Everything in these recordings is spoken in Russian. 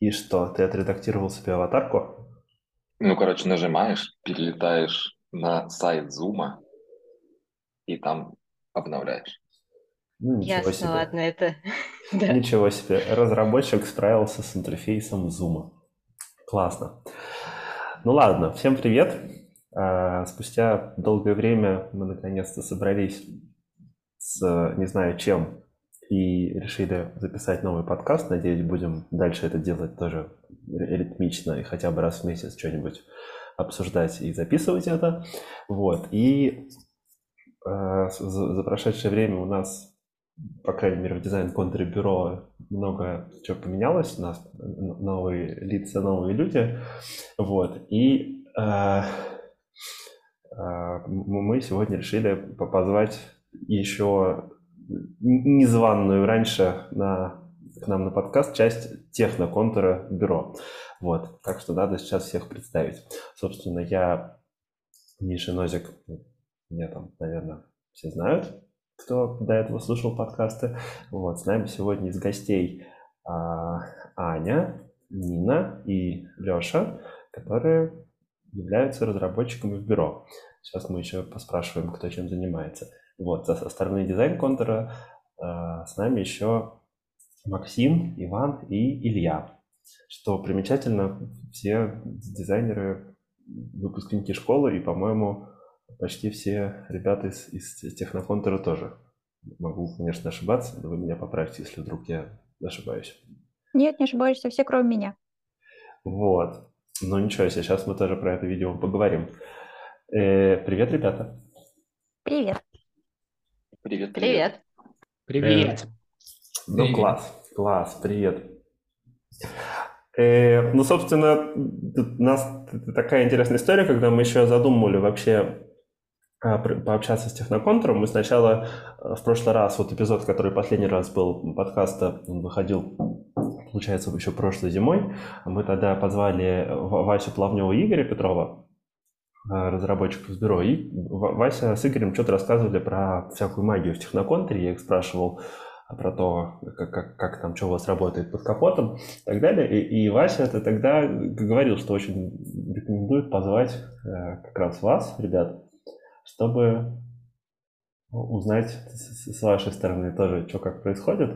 И что, ты отредактировал себе аватарку? Ну, короче, нажимаешь, перелетаешь на сайт Зума и там обновляешь. Ну, ничего Ясно, себе. ладно, это... Ничего себе. Разработчик справился с интерфейсом Zoom. Классно. Ну ладно, всем привет. А, Спустя долгое время мы наконец-то собрались с не знаю чем и решили записать новый подкаст. Надеюсь, будем дальше это делать тоже ритмично и хотя бы раз в месяц что-нибудь обсуждать и записывать это. Вот. И э, за, прошедшее время у нас, по крайней мере, в дизайн-контуре бюро много чего поменялось. У нас новые лица, новые люди. Вот. И э, э, мы сегодня решили по- позвать еще незваную раньше на, к нам на подкаст часть техноконтура бюро. Вот, так что надо сейчас всех представить. Собственно, я Миша Нозик, меня там, наверное, все знают, кто до этого слушал подкасты. Вот, с нами сегодня из гостей а, Аня, Нина и Леша, которые являются разработчиками в бюро. Сейчас мы еще поспрашиваем, кто чем занимается. Вот, со стороны дизайн-контура а, с нами еще Максим, Иван и Илья. Что примечательно, все дизайнеры, выпускники школы, и, по-моему, почти все ребята из, из техноконтура тоже. Могу, конечно, ошибаться, но вы меня поправьте, если вдруг я ошибаюсь. Нет, не ошибаешься, все кроме меня. Вот. Ну ничего сейчас мы тоже про это видео поговорим. Э, привет, ребята. Привет. Привет, Привет. Привет. Ну, Привет. класс, класс, привет. Э, ну, собственно, у нас такая интересная история, когда мы еще задумывали вообще а, пообщаться с техноконтуром. Мы сначала э, в прошлый раз, вот эпизод, который последний раз был подкаста, он выходил, получается, еще прошлой зимой. Мы тогда позвали В- Васю Плавнева и Игоря Петрова, э, разработчиков с бюро. И Вася с Игорем что-то рассказывали про всякую магию в техноконтуре. Я их спрашивал, а, про то, как, как, как там, что у вас работает под капотом и так далее. И, и Вася это тогда говорил, что очень рекомендует позвать э, как раз вас, ребят, чтобы узнать с, с вашей стороны тоже, что как происходит.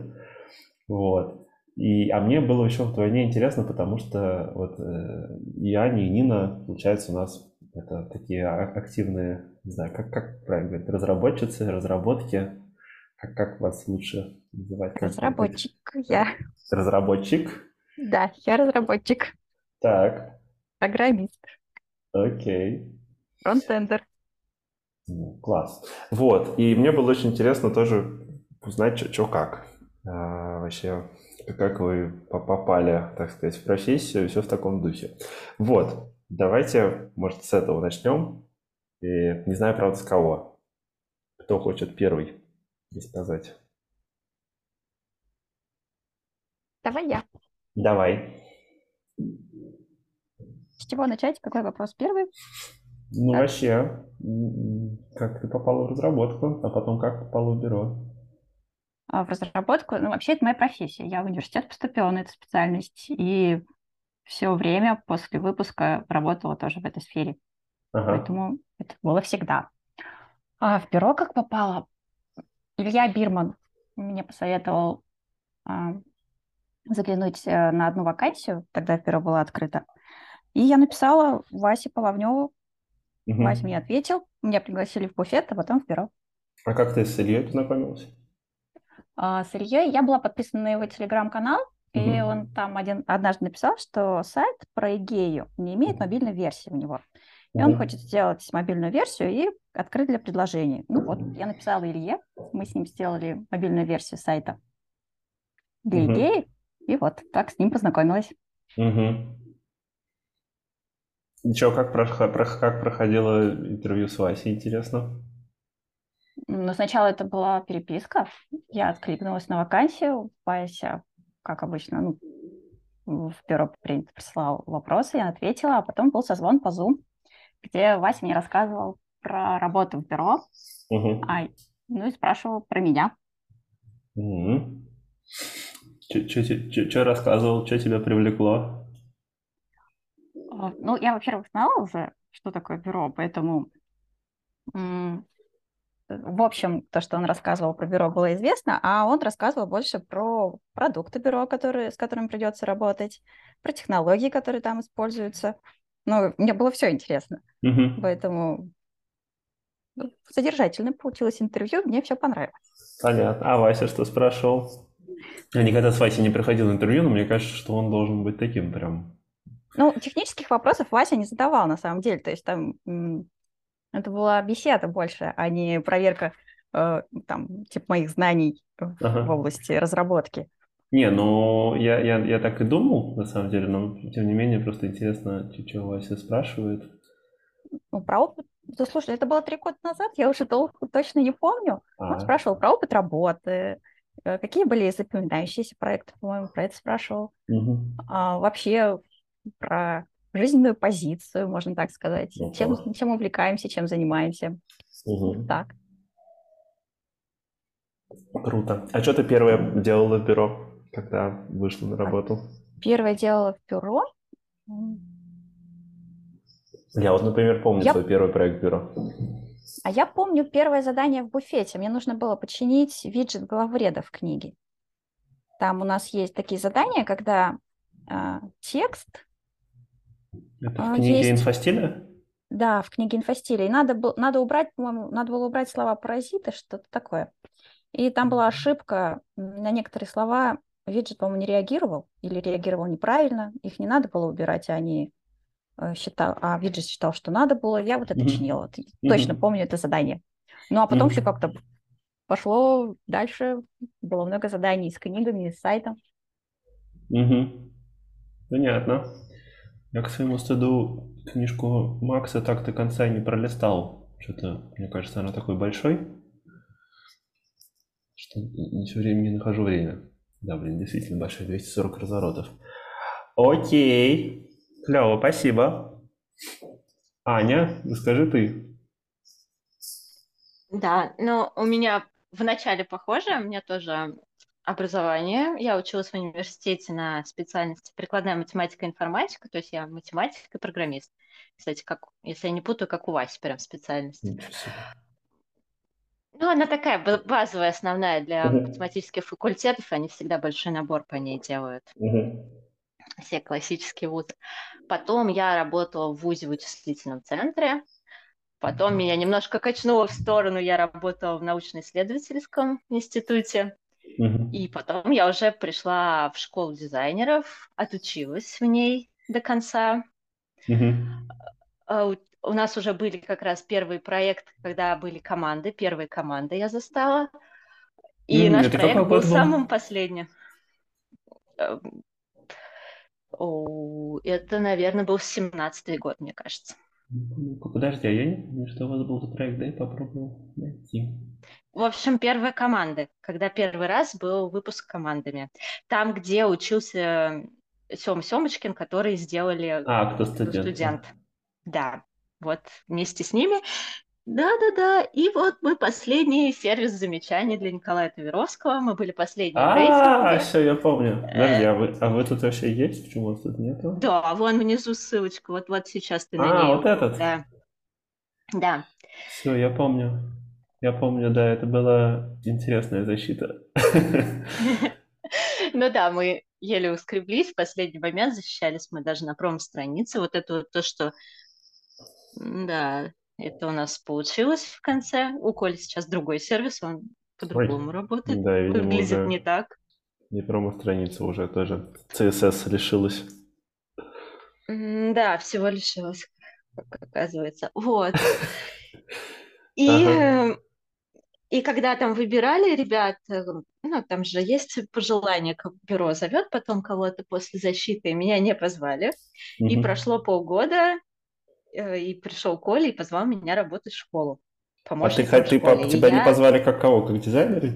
Вот. И, а мне было еще вдвойне интересно, потому что вот э, и Аня, и Нина, получается, у нас это такие а- активные, не знаю, как, как правильно говорить, разработчицы, разработки. Как, как вас лучше называть? Как Разработчик я. Разработчик. Да, я разработчик. Так, Программист. окей. Фронтендер. Ну, Класс. Вот, и мне было очень интересно тоже узнать, что как. А, вообще, как вы по- попали, так сказать, в профессию, все в таком духе. Вот, давайте, может, с этого начнем. И не знаю, правда, с кого. Кто хочет первый сказать? Давай я. Давай. С чего начать? Какой вопрос первый? Ну, Так. вообще, как ты попала в разработку, а потом как попала в бюро? А, В разработку, ну, вообще, это моя профессия. Я в университет поступила на эту специальность и все время после выпуска работала тоже в этой сфере. Ага. Поэтому это было всегда. А в бюро как попала? Илья Бирман мне посоветовал а, заглянуть э, на одну вакансию, тогда в бюро была открыта. И я написала Васе Половневу. Мгм. Вася мне ответил, меня пригласили в буфет, а потом в бюро. А как ты с Ильей познакомилась? А с Ильей я была подписана на его телеграм-канал, и он там один, однажды написал, что сайт про Игею не имеет мобильной версии у него. И он хочет сделать мобильную версию и открыть для предложений. Ну вот, я написала Илье, мы с ним сделали мобильную версию сайта для Мгм. Игеи, и вот так с ним познакомилась. Угу. Ничего, как, прох- прох- как проходило интервью с Васей, интересно? Но сначала это была переписка, я откликнулась на вакансию, Вася, как обычно, ну, в бюро принято, прислал вопросы, я ответила, а потом был созвон по Zoom, где Вася мне рассказывал про работу в бюро, Угу. а, ну и спрашивал про меня. Что рассказывал, что тебя привлекло? А, ну, я, во-первых, знала уже, что такое бюро, поэтому, в общем, то, что он рассказывал про бюро, было известно, а он рассказывал больше про продукты бюро, которые, с которыми придется работать, про технологии, которые там используются. Ну, мне было все интересно. Угу. Поэтому ну, содержательно получилось интервью, мне все понравилось. Понятно. А Вася что спрашивал? Я никогда с Васей не проходил интервью, но мне кажется, что он должен быть таким прям. Ну, технических вопросов Вася не задавал на самом деле. То есть там это была беседа больше, а не проверка э, там, типа моих знаний ага. в области разработки. Не, ну я, я, я так и думал, на самом деле, но тем не менее просто интересно, что Вася спрашивает. Ну, про опыт да, слушай, это было три года назад, я уже долго точно не помню. А-а-а. Он спрашивал про опыт работы, э, какие были запоминающиеся проекты, по-моему, про это спрашивал. Угу. А, вообще про жизненную позицию, можно так сказать. Ну, чем, чем увлекаемся, чем занимаемся. Угу. Так. Круто. А что ты первое делала в бюро, когда вышла на работу? Первое делала в бюро? Я вот, например, помню я... свой первый проект бюро. А я помню первое задание в буфете. Мне нужно было починить виджет главреда в книге. Там у нас есть такие задания, когда э, текст... Это в а, книге есть... инфостиля? Да, в книге инфостиля. И надо, было, надо убрать, по-моему, надо было убрать слова паразиты, что-то такое. И там была ошибка. На некоторые слова виджет, по-моему, не реагировал или реагировал неправильно. Их не надо было убирать, а они Э, считал, а Виджет считал, что надо было, я вот это mm-hmm. чинила. Mm-hmm. Точно помню это задание. Ну, а потом mm-hmm. все как-то пошло дальше. Было много заданий с книгами, с сайтом. Угу. Понятно. Я к своему стыду книжку Макса так до конца не пролистал. Что-то, мне кажется, она такой большой, что не все время не нахожу время. Да, блин, действительно большой, 240 разворотов. Окей. Клево, спасибо. Аня, расскажи ты. Да, ну у меня в начале похоже, у меня тоже образование. Я училась в университете на специальности прикладная математика и информатика, то есть я математик и программист. Кстати, как, если я не путаю, как у Васи прям специальность. Ну, она такая базовая, основная для uh-huh. математических факультетов, они всегда большой набор по ней делают. Uh-huh все классические вузы. Потом я работала в ВУЗе вычислительном центре. Потом меня немножко качнуло в сторону, я работала в научно-исследовательском институте. И потом я уже пришла в школу дизайнеров, отучилась в ней до конца. Mm-hmm. У нас уже были как раз первые проекты, когда были команды, первые команды я застала. И mm, наш проект был, был самым последним. Эм, о, это, наверное, был 17-й год, мне кажется. Подожди, а я не помню, что у вас был за проект, дай попробую найти. В общем, первые команды, когда первый раз был выпуск командами. Там, где учился Сёма Сёмочкин, который сделали а, кто студент. студент. Да, вот вместе с ними да-да-да, и вот мы последний сервис замечаний для Николая Таверовского, мы были последние А, все, я помню. Подожди, а вы, а вы тут вообще есть? Почему вас тут нету? Да, вон внизу ссылочка, вот, вот сейчас ты на А, вот этот? Да. Да. Все, я помню. Я помню, да, это была интересная защита. Ну да, мы еле ускреблись, в последний момент защищались мы даже на промо-странице. Вот это вот то, что, да, это у нас получилось в конце. У Коли сейчас другой сервис, он по-другому работает. Да, видимо, Выглядит уже не так. Не промо-страница уже тоже. CSS лишилась. Да, всего лишилась, как оказывается. Вот. И, ага. и когда там выбирали ребят, э, ну, там же есть пожелание, как бюро зовет потом кого-то после защиты, меня не позвали. Угу. И прошло полгода, и пришел Коля и позвал меня работать в школу. А ты, ты по, тебя я... не позвали как кого, как дизайнера?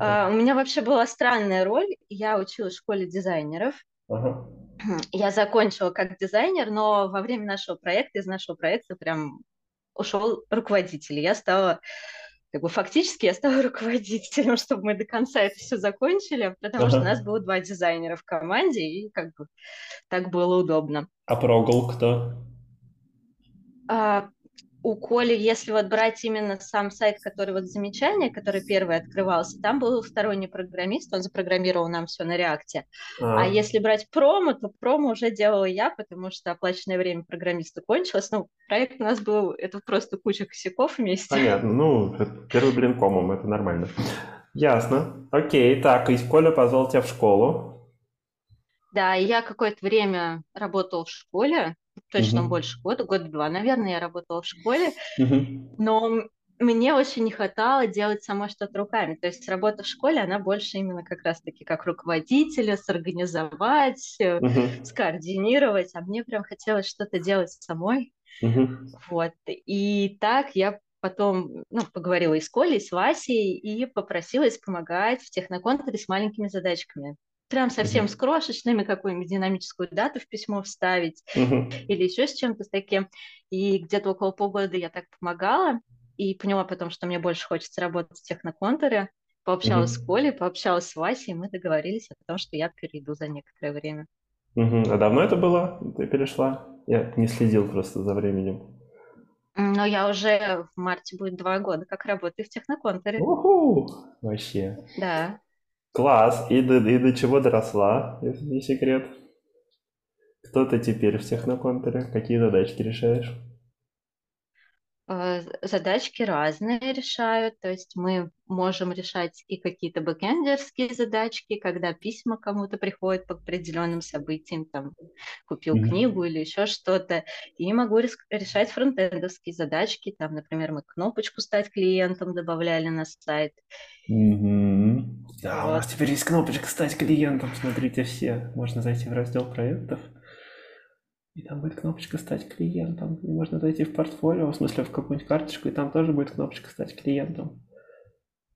А, у меня вообще была странная роль. Я училась в школе дизайнеров. Ага. Я закончила как дизайнер, но во время нашего проекта, из нашего проекта прям ушел руководитель. Я стала как бы фактически я стала руководителем, чтобы мы до конца это все закончили, потому что у нас было два дизайнера в команде, и как бы так было удобно. А прогул кто? А, у Коли, если вот брать именно сам сайт, который вот замечание, который первый открывался, там был сторонний программист, он запрограммировал нам все на реакте. А. а если брать промо, то промо уже делала я, потому что оплаченное время программиста кончилось. Ну, проект у нас был, это просто куча косяков вместе. Понятно, ну, первый блин комом, это нормально. Ясно. Окей, так, и Коля позвал тебя в школу. Да, я какое-то время работал в школе, точно угу. больше года, года два, наверное, я работала в школе, угу. но мне очень не хватало делать самой что-то руками. То есть работа в школе, она больше именно как раз-таки как руководителя, сорганизовать, uh скоординировать, а мне прям хотелось что-то делать самой. uh Вот. И так я потом ну, поговорила и с Колей, и с Васей, и попросилась помогать в техноконтуре с маленькими задачками прям совсем с крошечными, какую-нибудь динамическую дату в письмо вставить или еще с чем-то таким. И где-то около полгода я так помогала и поняла потом, что мне больше хочется работать в техноконтуре. Пообщалась с Колей, пообщалась с Васей, и мы договорились о том, что я перейду за некоторое время. А давно это было? Ты перешла? Я не следил просто за временем. Но я уже в марте будет два года, как работаю в техноконтуре. Уху! Вообще. Да. Класс. И до, и до чего доросла, если не секрет? Кто ты теперь в техноконтуре? Какие задачки решаешь? Э, задачки разные решают, то есть мы можем решать и какие-то бэкэндерские задачки, когда письма кому-то приходят по определенным событиям, там, купил mm-hmm. книгу или еще что-то, и могу решать фронтендовские задачки, там, например, мы кнопочку «Стать клиентом» добавляли на сайт. Mm-hmm. Да, вот. у нас теперь есть кнопочка «Стать клиентом», смотрите все, можно зайти в раздел проектов, и там будет кнопочка «Стать клиентом». И можно зайти в портфолио, в смысле в какую-нибудь карточку, и там тоже будет кнопочка «Стать клиентом».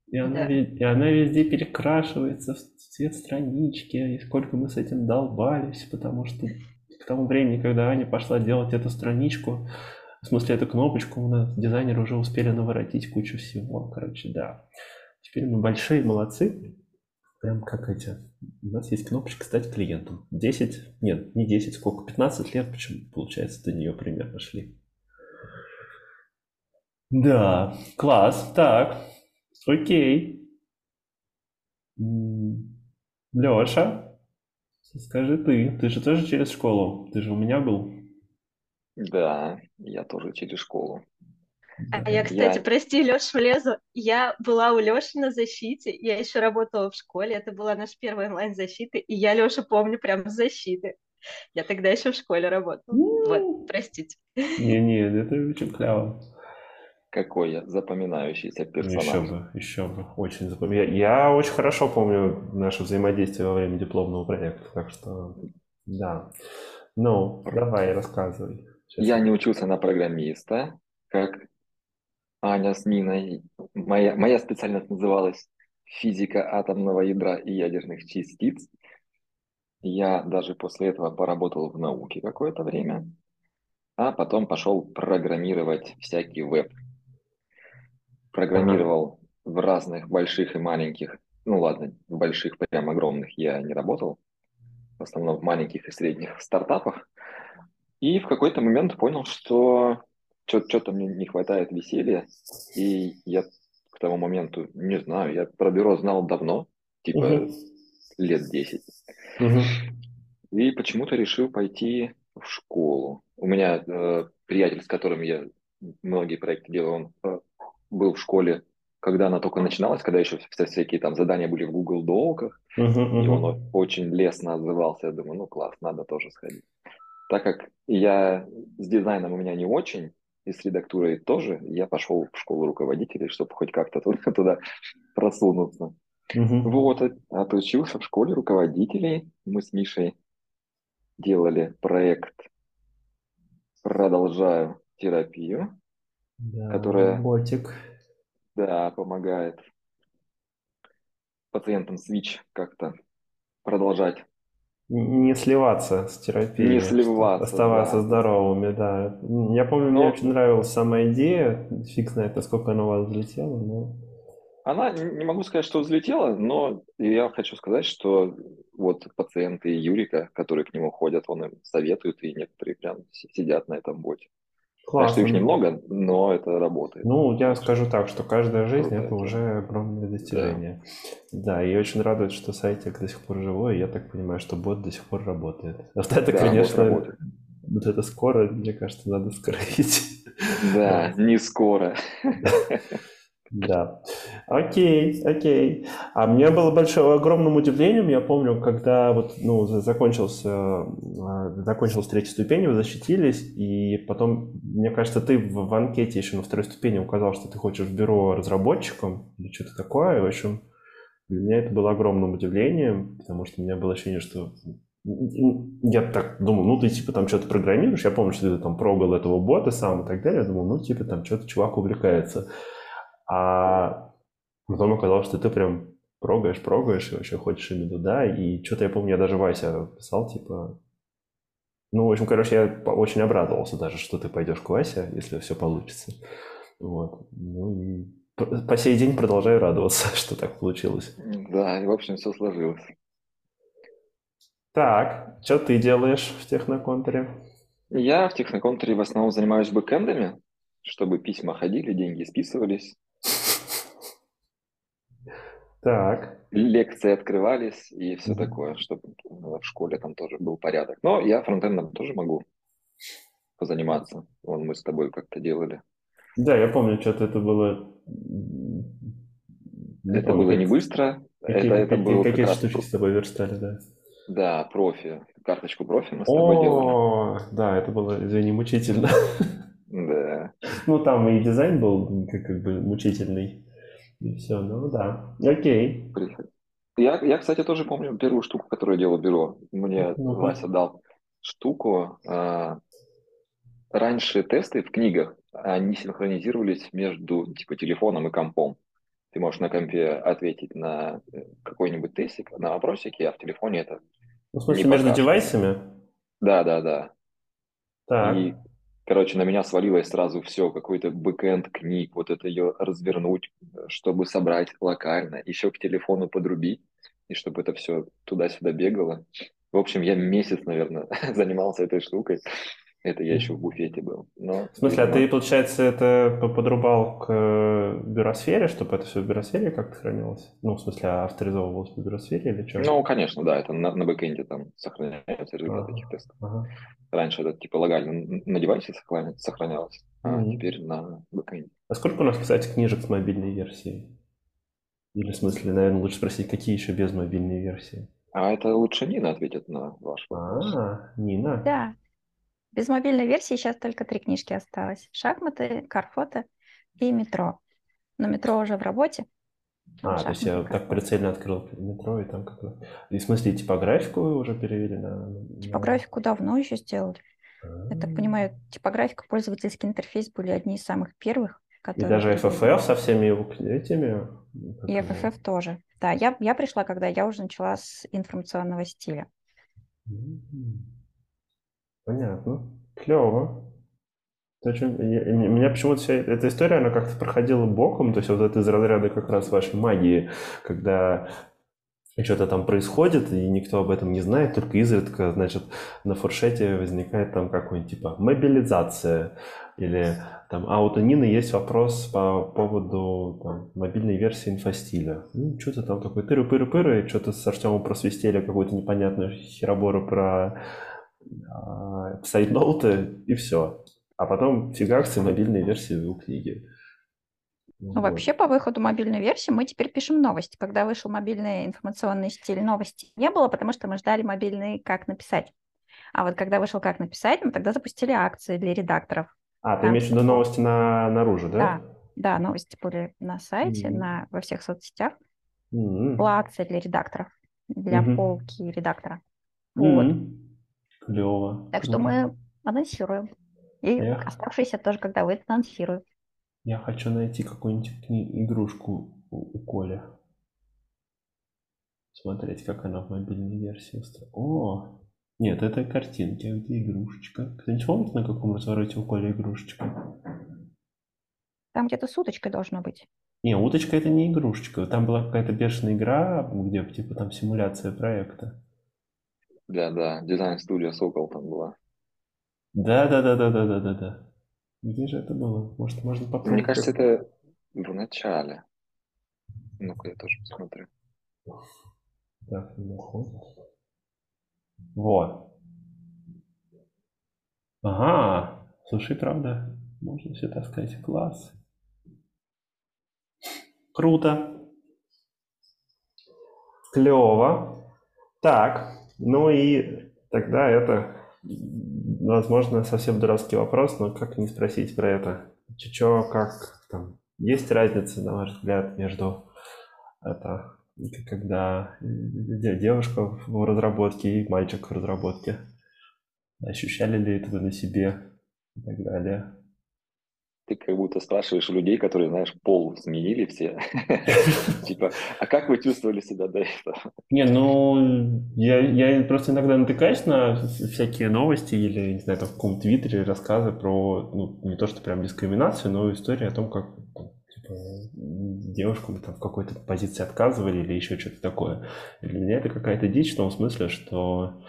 И она, да. и она везде перекрашивается в цвет странички, и сколько мы с этим долбались, потому что к тому времени, когда Аня пошла делать эту страничку, в смысле эту кнопочку, у нас дизайнеры уже успели наворотить кучу всего. Короче, да. Теперь мы большие молодцы. Прям как эти. У нас есть кнопочка «Стать клиентом». 10, нет, не 10, сколько, 15 лет, почему, получается, до нее примерно шли. Да, класс. Так, окей. Леша, скажи ты, ты же тоже через школу? Ты же у меня был? Да, я тоже через школу. А я, кстати, я... прости, Леш, влезу. Я была у Леши на защите, я еще работала в школе, это была наша первая онлайн-защита, и я Леша помню прям с защиты. Я тогда еще в школе работала. Вот, простите. Не-не, это очень клево. Какой я запоминающийся персонаж. Еще бы, еще бы, очень запоминаю. Я очень хорошо помню наше взаимодействие во время дипломного проекта, так что да. Ну, давай, рассказывай. Сейчас. Я не учился на программиста, как Аня с Ниной. Моя, моя специальность называлась «Физика атомного ядра и ядерных частиц». Я даже после этого поработал в науке какое-то время, а потом пошел программировать всякий веб. Программировал в разных больших и маленьких, ну ладно, в больших, прям огромных я не работал, в основном в маленьких и средних стартапах. И в какой-то момент понял, что что-то мне не хватает веселья, и я к тому моменту, не знаю, я про бюро знал давно, типа угу. лет 10. Угу. И почему-то решил пойти в школу. У меня э, приятель, с которым я многие проекты делал, он э, был в школе, когда она только начиналась, когда еще все, всякие там задания были в Google uh-huh, uh-huh. и он очень лестно отзывался. Я думаю, ну класс, надо тоже сходить. Так как я с дизайном у меня не очень, и с редактурой тоже, я пошел в школу руководителей, чтобы хоть как-то туда, туда просунуться. Угу. Вот, отучился в школе руководителей. Мы с Мишей делали проект «Продолжаю терапию», да, которая ботик. Да, помогает пациентам СВИЧ как-то продолжать Не сливаться с терапией. Не сливаться, Оставаться да. здоровыми, да. Я помню, Но- мне очень нравилась сама идея. Фиг знает, насколько она у вас взлетела, но... Она, не могу сказать, что взлетела, но я хочу сказать, что вот пациенты Юрика, которые к нему ходят, он им советует, и некоторые прям си- сидят на этом боте. Классно. их немного, но это работает. Ну, я скажу так, что каждая жизнь Круто это это. уже огромное достижение. Да, и очень радует, что сайтик до сих пор живой, и я так понимаю, что бот до сих пор работает. Вот это, Да, бот конечно, работает. вот это скоро, мне кажется, надо скоротить. Да, не скоро. Да. Окей, окей. А мне было большое, огромным удивлением, я помню, когда вот, ну, за- закончился, э, закончилась третья ступень, вы защитились, и потом, мне кажется, ты в, в анкете еще на второй ступени указал, что ты хочешь в бюро разработчиком или что-то такое. В общем, для меня это было огромным удивлением, потому что у меня было ощущение, что я так думал, ну ты типа там что-то программируешь, я помню, что ты там прогал этого бота сам и так далее, я думал, ну типа там что-то чувак увлекается. А потом оказалось, что ты прям прогаешь, прогаешь, и вообще хочешь именно туда. И что-то я помню, я даже Вася писал, типа... Ну, в общем, короче, я очень обрадовался даже, что ты пойдешь к Васе, если все получится. Вот. Ну и по сей день продолжаю радоваться, что так получилось. Да, и в общем все сложилось. Так, что ты делаешь в Техноконтуре? Я в Техноконтуре в основном занимаюсь бэкэндами, чтобы письма ходили, деньги списывались, Так, лекции открывались и все Мгм. такое, чтобы в школе там тоже был порядок. Но я фронтендом тоже могу позаниматься. Вон мы с тобой как-то делали. да, я помню, что-то это было... Не это помню, было не быстро, Какие, это, это какие- было как какие раз штучки с тобой верстали, да. Да, профи. Карточку профи мы с тобой делали. О, да, это было, извини, мучительно. Да. Ну, там и дизайн был как, как бы мучительный. И все, ну да. Окей. Я, я, кстати, тоже помню первую штуку, которую я делал бюро. Мне Ну-ка. Вася дал штуку. а, раньше тесты в книгах, они синхронизировались между типа телефоном и компом. Ты можешь на компе ответить на э, какой-нибудь тестик, на вопросики, а в телефоне это... Ну, в смысле, между девайсами? Да, да, да. Так. И, короче, на меня свалилось сразу все, какой-то бэкэнд книг, вот это ее развернуть, чтобы собрать локально, еще к телефону подрубить, и чтобы это все туда-сюда бегало. В общем, я месяц, наверное, занимался этой штукой. Это я еще в буфете был. Но, В смысле, а ты, получается, это по- подрубал к бюросфере, чтобы это все в бюросфере как-то хранилось? Ну, в смысле, авторизовывалось в бюросфере или что? Ну, конечно, да, это на, на бэкэнде там сохраняются результаты Ага. этих тестов. Ага. Раньше это типа локально на девайсе сохраня- сохранялось, а Мгм. теперь на бэкэнде. А сколько у нас, кстати, книжек с мобильной версией? Или, в смысле, наверное, лучше спросить, какие еще без мобильной версии? А это лучше Нина ответит на ваш вопрос. А, Нина. Да. Без мобильной версии сейчас только три книжки осталось. Шахматы, карфоты и метро. Но метро уже в работе. А, то есть я Шахматы, так прицельно открыл метро и там как. И в смысле, типографику вы уже перевели на... Типографику давно еще сделали. Я так понимаю, типографика, пользовательский интерфейс были одни из самых первых, И которые... даже перевели. FFF со всеми его этими... И FFF тоже. Да, я, я пришла, когда я уже начала с информационного стиля. М, Понятно. Клево. Мне- Меня почему-то вся эта история, она как-то проходила боком, то есть вот это из разряда как раз вашей магии, когда что-то там происходит, и никто об этом не знает, только изредка, значит, на фуршете возникает там какой-нибудь типа мобилизация, или там, а вот у Нины есть вопрос по поводу там, мобильной версии инфостиля. Ну, что-то там такое тыры-пыры-пыры, что-то с Артемом просвистели какую-то непонятную херобору про а, сайт-ноуты, и все. А потом фигаксы мобильные версии у книги. Ну, вообще, по выходу мобильной версии мы теперь пишем новости. Когда вышел мобильный информационный стиль, новости не было, потому что мы ждали мобильный «Как написать». А вот когда вышел «Как написать», мы тогда запустили акции для редакторов. А, ты имеешь в виду новости на, наружу, да? Да, да, новости были на сайте, Мгм. на, во всех соцсетях. М, Была акция для редакторов, для Мгм. полки редактора. Вот. Клево. Так что круто. мы анонсируем. И Эх. оставшиеся тоже, когда выйдет, анонсируем. Я хочу найти какую-нибудь игрушку у, у Коли. смотреть, как она в мобильной версии устроена. О, нет, это картинки, а где игрушечка? Кто-нибудь помнит, на каком развороте у Коли игрушечка? Там где-то с уточкой должно быть. Не, уточка это не игрушечка. Там была какая-то бешеная игра, где типа там симуляция проекта. Да, да, дизайн-студия Сокол там была. Да, да, да, да, да, да, да, да. Где же это было? Может, можно попробовать? Мне кажется, это в начале. Ну-ка, я тоже посмотрю. Так, находит. Вот. Ага, слушай, правда, можно все таскать. Класс. Круто. Клево. Так, ну и тогда это, возможно, совсем дурацкий вопрос, но как не спросить про это? Чё, как там? Есть разница, на ваш взгляд, между это, когда девушка в разработке и мальчик в разработке? Ощущали ли это вы на себе и так далее? Ты как будто спрашиваешь у людей, которые, знаешь, пол сменили все. Типа, а как вы чувствовали себя до этого? Не, ну, я, просто иногда натыкаюсь на всякие новости или, не знаю, там в каком-то твиттере рассказы про, ну, не то, что прям дискриминацию, но история о том, как типа, девушкам там в какой-то позиции отказывали или еще что-то такое. Для меня это какая-то дичь в том смысле, что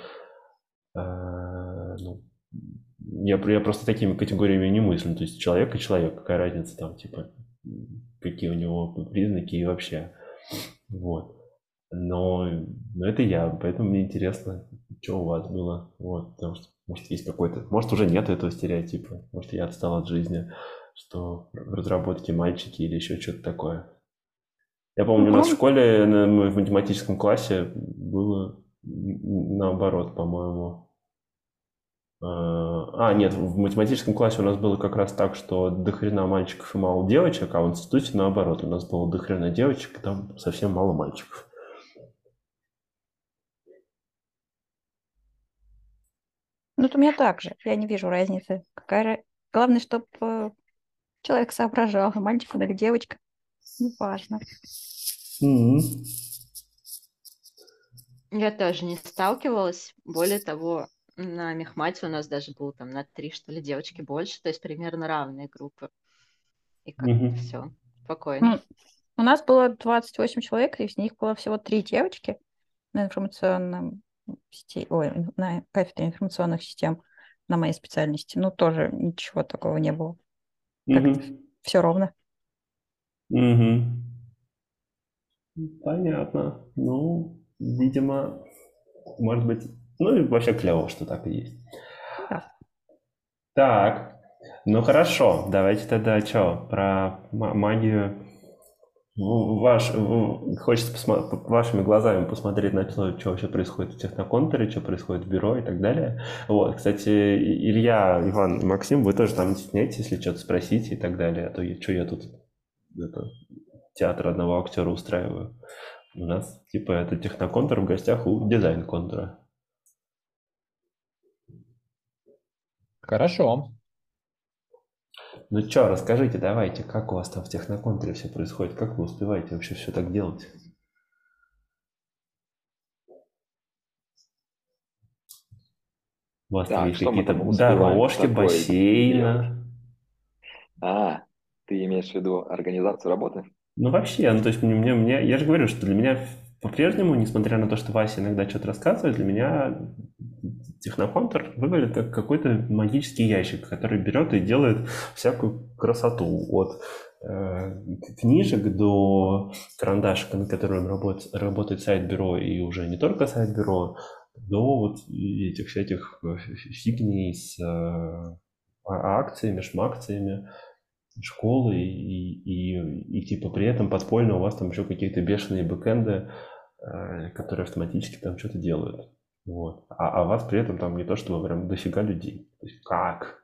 э, ну, я, я просто такими категориями не мыслю. То есть человек и человек, какая разница там, типа, какие у него признаки и вообще. Вот. Но, но это я, поэтому мне интересно, что у вас было. Вот, потому что, может, есть какой-то... Может, уже нет этого стереотипа. Может, я отстал от жизни, что в разработке мальчики или еще что-то такое. Я помню, у нас в школе, в математическом классе было наоборот, по-моему. А, нет, в математическом классе у нас было как раз так, что дохрена мальчиков и мало девочек, а в институте наоборот, у нас было дохрена девочек, и там совсем мало мальчиков. Ну, вот у меня так же. Я не вижу разницы. Какая... Главное, чтобы э, человек соображал, мальчик он или девочка. Не важно. Mm-hmm. Я тоже не сталкивалась. Более того, на мехмате у нас даже было там на три, что ли, девочки больше, то есть примерно равные группы. И как-то mm-hmm. все спокойно. Ну, у нас было 28 человек, и из них было всего три девочки на информационном сети, ой, на кафедре информационных систем на моей специальности. Ну, тоже ничего такого не было. Mm-hmm. Все ровно. Mm-hmm. Понятно. Ну, видимо, может быть, ну и вообще клево, что так и есть. Да. Так, ну хорошо, давайте тогда что, про магию. Ваш, хочется посмо- вашими глазами посмотреть на то, что вообще происходит в техноконтуре, что происходит в бюро и так далее. Вот, кстати, Илья, Иван и Максим, вы тоже там не стесняйтесь, если что-то спросите и так далее, а то я, что я тут это, театр одного актера устраиваю. У нас, типа, это техноконтур в гостях у дизайн-контура. Хорошо. Ну что, расскажите, давайте, как у вас там в техноконтуре все происходит? Как вы успеваете вообще все так делать? У вас там есть какие-то дорожки, бассейна. А, ты имеешь в виду организацию работы? Ну вообще, ну то есть мне, мне, я же говорю, что для меня по-прежнему, несмотря на то, что Вася иногда что-то рассказывает, для меня Техноконтур выглядит как какой-то магический ящик, который берет и делает всякую красоту. От э, книжек до карандашика, на котором работает, работает сайт-бюро, и уже не только сайт-бюро, до вот этих всяких фигней с э, акциями, шмакциями школы и, и, и типа при этом подпольно у вас там еще какие-то бешеные бэкэнды, э, которые автоматически там что-то делают. Вот. А, а вас при этом там не то, что прям дофига людей. То есть как?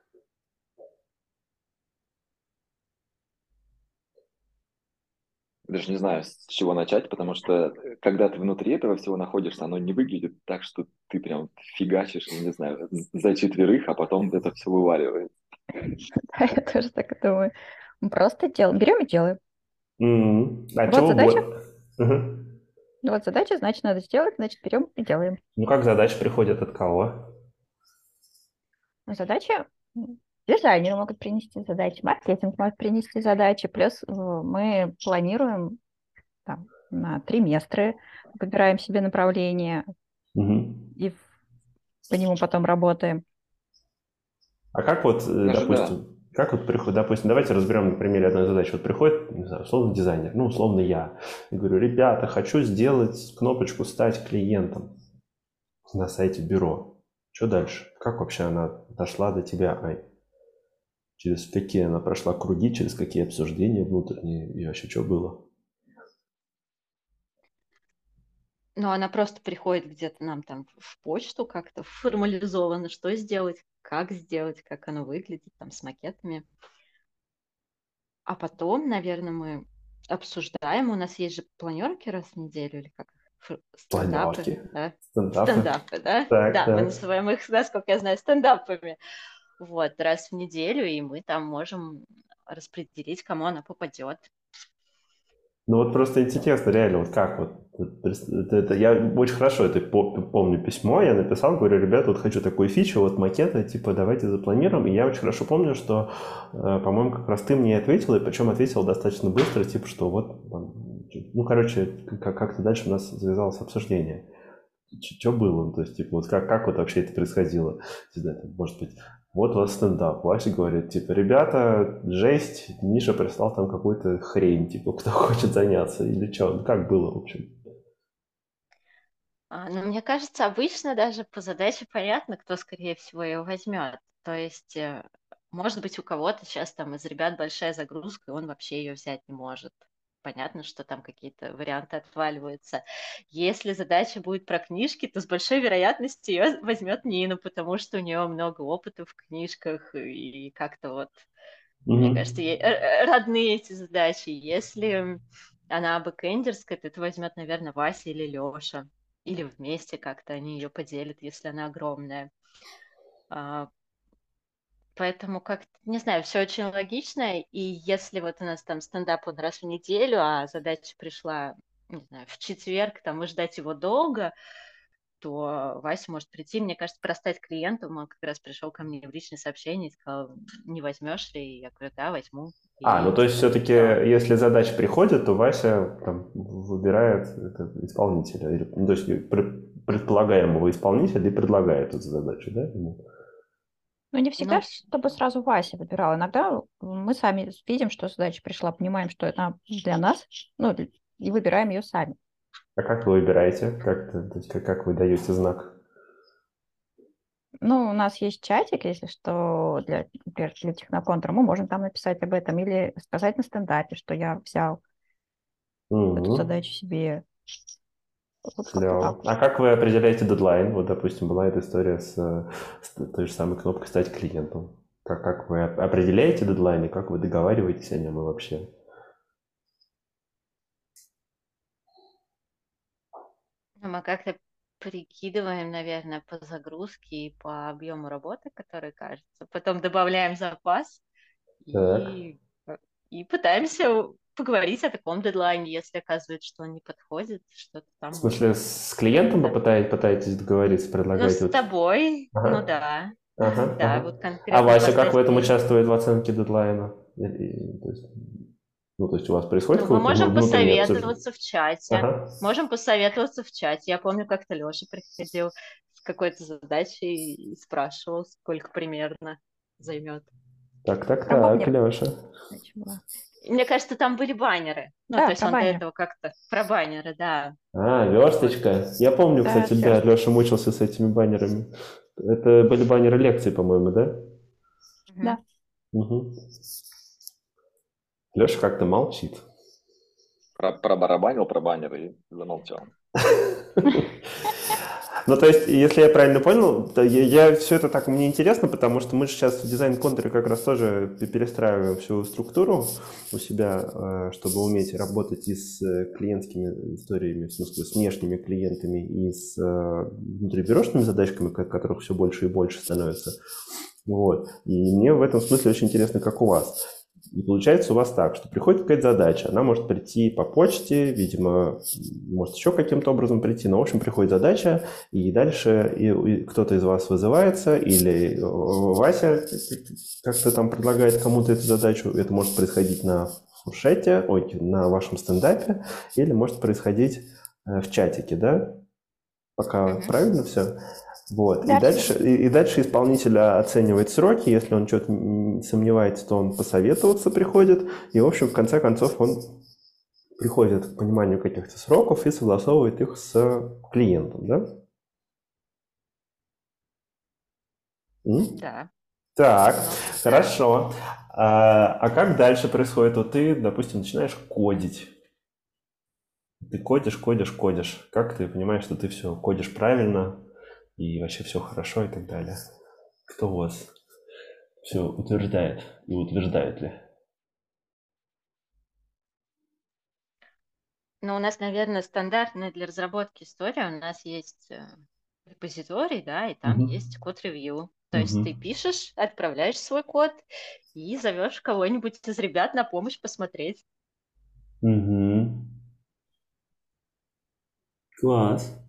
Даже не знаю, с чего начать, потому что э, когда ты внутри этого всего находишься, оно не выглядит так, что ты прям фигачишь, не знаю, за четверых, а потом это все вываливает. Да, я тоже так думаю. Просто делаем, берем и делаем. А вот задача. Ну вот задача, значит, надо сделать, значит, берем и делаем. Ну как задача приходит от кого? Ну, задача дизайнеры могут принести задачи, маркетинг может принести задачи, плюс э, мы планируем там, на триместры, выбираем себе направление Угу. и по нему потом работаем. А как вот, э, Даже допустим, как вот приходит, допустим, давайте разберем на примере одной задачи. Вот приходит, не знаю, условно дизайнер, ну, условно я, и говорю, ребята, хочу сделать кнопочку «Стать клиентом» на сайте бюро. Что дальше? Как вообще она дошла до тебя, Ай? Через какие она прошла круги, через какие обсуждения внутренние и вообще что было? Но она просто приходит где-то нам там в почту как-то формализованно, что сделать, как сделать, как оно выглядит, там с макетами. А потом, наверное, мы обсуждаем. У нас есть же планерки раз в неделю или как? Стендапы, Планерки? да? Стендапы? Стендапы, да? Так, да, мы так. называем их, насколько я знаю, стендапами. Вот, раз в неделю, и мы там можем распределить, кому она попадет. Ну вот просто интересно, реально, вот как вот, это, это- я очень хорошо это по- помню письмо, я написал, говорю, ребята, вот хочу такую фичу, вот макеты, типа, давайте запланируем, и я очень хорошо помню, что, э, по-моему, как раз ты мне ответил, и причем ответил достаточно быстро, типа, что вот, ну, короче, как- как-то дальше у нас завязалось обсуждение. Что было? То есть, типа, вот как, как вот вообще это происходило? Не знаю, там, может быть, вот у вас стендап. Вася говорит, типа, ребята, жесть, Миша прислал там какую-то хрень, типа, кто хочет заняться или что? Как было, в общем? А, Но мне кажется, обычно даже по задаче понятно, кто, скорее всего, ее возьмет. То есть, э, может быть, у кого-то сейчас там из ребят большая загрузка, и он вообще ее взять не может. Понятно, что там какие-то варианты отваливаются. Если задача будет про книжки, то с большой вероятностью ее возьмет Нина, потому что у нее много опыта в книжках, и как-то вот мне Мгм. кажется, ей р- р- родные эти задачи. Если она бэкэндерская, то это возьмет, наверное, Вася или Леша. Или вместе как-то они ее поделят, если она огромная. А, Поэтому как не знаю, все очень логично. И если вот у нас там стендап он раз в неделю, а задача пришла, не знаю, в четверг, там и ждать его долго, то Вася может прийти. Мне кажется, простать клиентом, он как раз пришел ко мне в личное сообщение и сказал, не возьмешь ли? И я говорю, да, возьму. А, И ну то есть все-таки, да. если задача приходит, то Вася там выбирает это, исполнителя, ну, то есть пр- предполагаемого исполнителя и предлагает эту задачу, да? ему? Ну, не всегда, Ну, чтобы сразу Вася выбирал. Иногда мы сами видим, что задача пришла, понимаем, что это для нас, ну, и выбираем ее сами. А как вы выбираете? Как, как, вы даете знак? Ну, у нас есть чатик, если что, для, например, для техноконтра, мы можем там написать об этом или сказать на стендапе, что я взял эту Мгм. задачу себе. Вот Клево. А как вы определяете дедлайн? Вот, допустим, была эта история с, с той же самой кнопкой «Стать клиентом». Как, как вы оп- определяете дедлайн и как вы договариваетесь о нем и вообще? Ну, Мы как-то прикидываем, наверное, по загрузке и по объему работы, который кажется. Потом добавляем запас Так. и, и пытаемся поговорить о таком дедлайне, если оказывается, что он не подходит, что-то там. В смысле, с клиентом Да. пытаетесь, договориться, Ну, предлагаете? с вот- тобой, Ага. ну да, Ага, да, ага. вот конкретно А Вася как в этом участвует в оценке дедлайна? То есть, ну, то есть у вас происходит Ну, мы можем посоветоваться в чате. Ага. Можем посоветоваться в чате. Я помню, как-то Леша приходил с какой-то задачей и спрашивал, сколько примерно займет. Так, так, Про так. Леша. Мне кажется, там были баннеры. Ну, Да, то есть он до баннер. этого как-то про баннеры, да. А, версточка. Я помню, Да, кстати, да. Леша мучился с этими баннерами. Это были баннеры лекций, по-моему, да? Да. Угу. Леша как-то молчит. Про, пробарабанил про баннеры и замолчал. Ну, то есть, если я правильно понял, то я, все это так мне интересно, потому что мы же сейчас в дизайн-контуре как раз тоже пе- перестраиваем всю структуру у себя, э, чтобы уметь работать и с э, клиентскими историями, в смысле, с внешними клиентами, и с э, внутрибюрошными задачками, ко- которых все больше и больше становится. Вот. И мне в этом смысле очень интересно, как у вас. И получается у вас так, что приходит какая-то задача, она может прийти по почте, видимо, может еще каким-то образом прийти, но, в общем, приходит задача, и дальше и, и кто-то из вас вызывается, или Вася как-то там предлагает кому-то эту задачу, это может происходить на фуршете, ой, на вашем стендапе, или может происходить э, в чатике, да? Пока mm-hmm. правильно все? Вот. Да, и, дальше, и, и дальше исполнитель оценивает сроки. Если он что-то сомневается, то он посоветоваться приходит. И, в общем, в конце концов, он приходит к пониманию каких-то сроков и согласовывает их с клиентом, да? Да. Так, хорошо. А, а как дальше происходит? Вот ты, допустим, начинаешь кодить. Ты кодишь, кодишь, кодишь. Как ты понимаешь, что ты все кодишь правильно, и вообще все хорошо и так далее. Кто у вас все утверждает и утверждает ли? Ну, у нас, наверное, стандартная для разработки история. У нас есть э, репозиторий, да, и там угу. есть код-ревью. То угу. есть ты пишешь, отправляешь свой код и зовешь кого-нибудь из ребят на помощь посмотреть. Угу. Класс.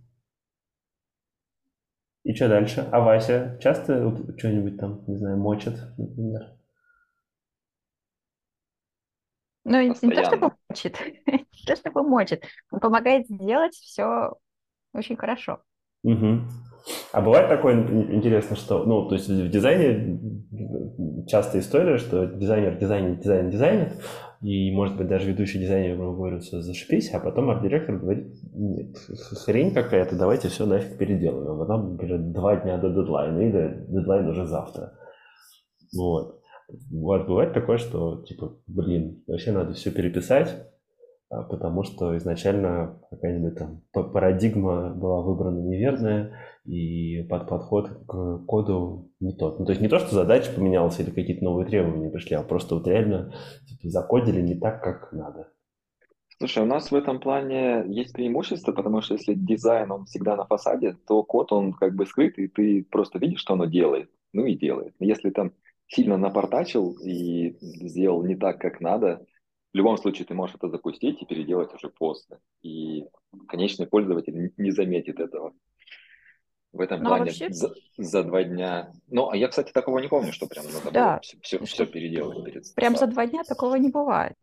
Что дальше? А Вася часто что-нибудь там, не знаю, мочит, например? Ну, не то, чтобы мочит, не то, чтобы мочит. Он помогает сделать все очень хорошо. Угу. А бывает такое интересно, что, ну, то есть в дизайне частая история, что дизайнер дизайнер дизайн дизайнер, и, может быть, даже ведущий дизайнер ему говорит, все, зашипись, а потом арт-директор говорит, нет, хрень какая-то, давайте все нафиг переделаем. А потом, например, два дня до дедлайна, и дедлайн уже завтра. Вот. Вот, бывает такое, что, типа, блин, вообще надо все переписать, а, потому что изначально какая-нибудь там парадигма была выбрана неверная, и под подход к коду не тот. Ну, то есть не то, что задача поменялась или какие-то новые требования пришли, а просто вот реально типа, закодили не так, как надо. Слушай, у нас в этом плане есть преимущество, потому что если дизайн, он всегда на фасаде, то код, он как бы скрыт, и ты просто видишь, что оно делает, ну и делает. Если там сильно напортачил и сделал не так, как надо, в любом случае ты можешь это запустить и переделать уже после. И конечный пользователь не заметит этого. В этом ну, а плане вообще... за, за два дня. Ну, а я, кстати, такого не помню, что прям надо да. было все, все, все переделать перед Прям за два дня такого не бывает.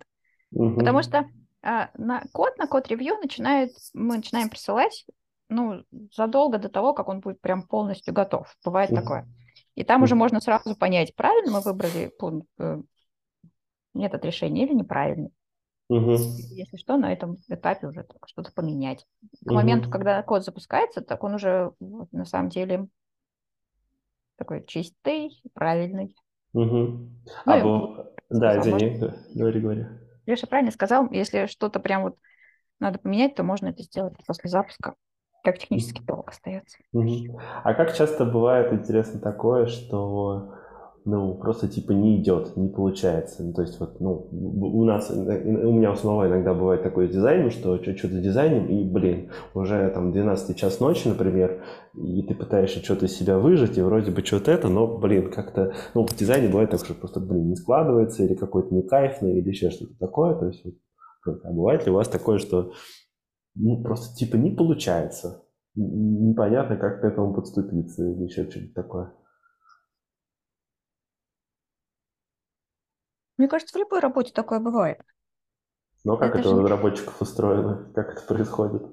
Угу. Потому что а, на код, на код ревью начинает, мы начинаем присылать ну, задолго до того, как он будет прям полностью готов. Бывает угу. такое. И там угу. уже можно сразу понять, правильно мы выбрали э, метод решения или неправильный. Угу. Если что, на этом этапе уже что-то поменять. К угу. моменту, когда код запускается, так он уже вот, на самом деле такой чистый, правильный. Угу. Ну, а был... Да, извини, говори, говори. Леша правильно сказал, если что-то прям вот надо поменять, то можно это сделать после запуска. Как технический долг остается. Угу. А как часто бывает, интересно, такое, что ну, просто типа не идет, не получается. Ну, то есть вот, ну, у нас, у меня у самого иногда бывает такое дизайн, что что-то дизайним, и, блин, уже там 12 час ночи, например, и ты пытаешься что-то из себя выжить, и вроде бы что-то это, но, блин, как-то, ну, в дизайне бывает так, что просто, блин, не складывается, или какой-то не кайфный, или еще что-то такое, то есть, вот, а бывает ли у вас такое, что, ну, просто типа не получается, непонятно, как к этому подступиться, или еще что-то такое? Мне кажется, в любой работе такое бывает. Но как это, это у разработчиков устроено? Как это происходит?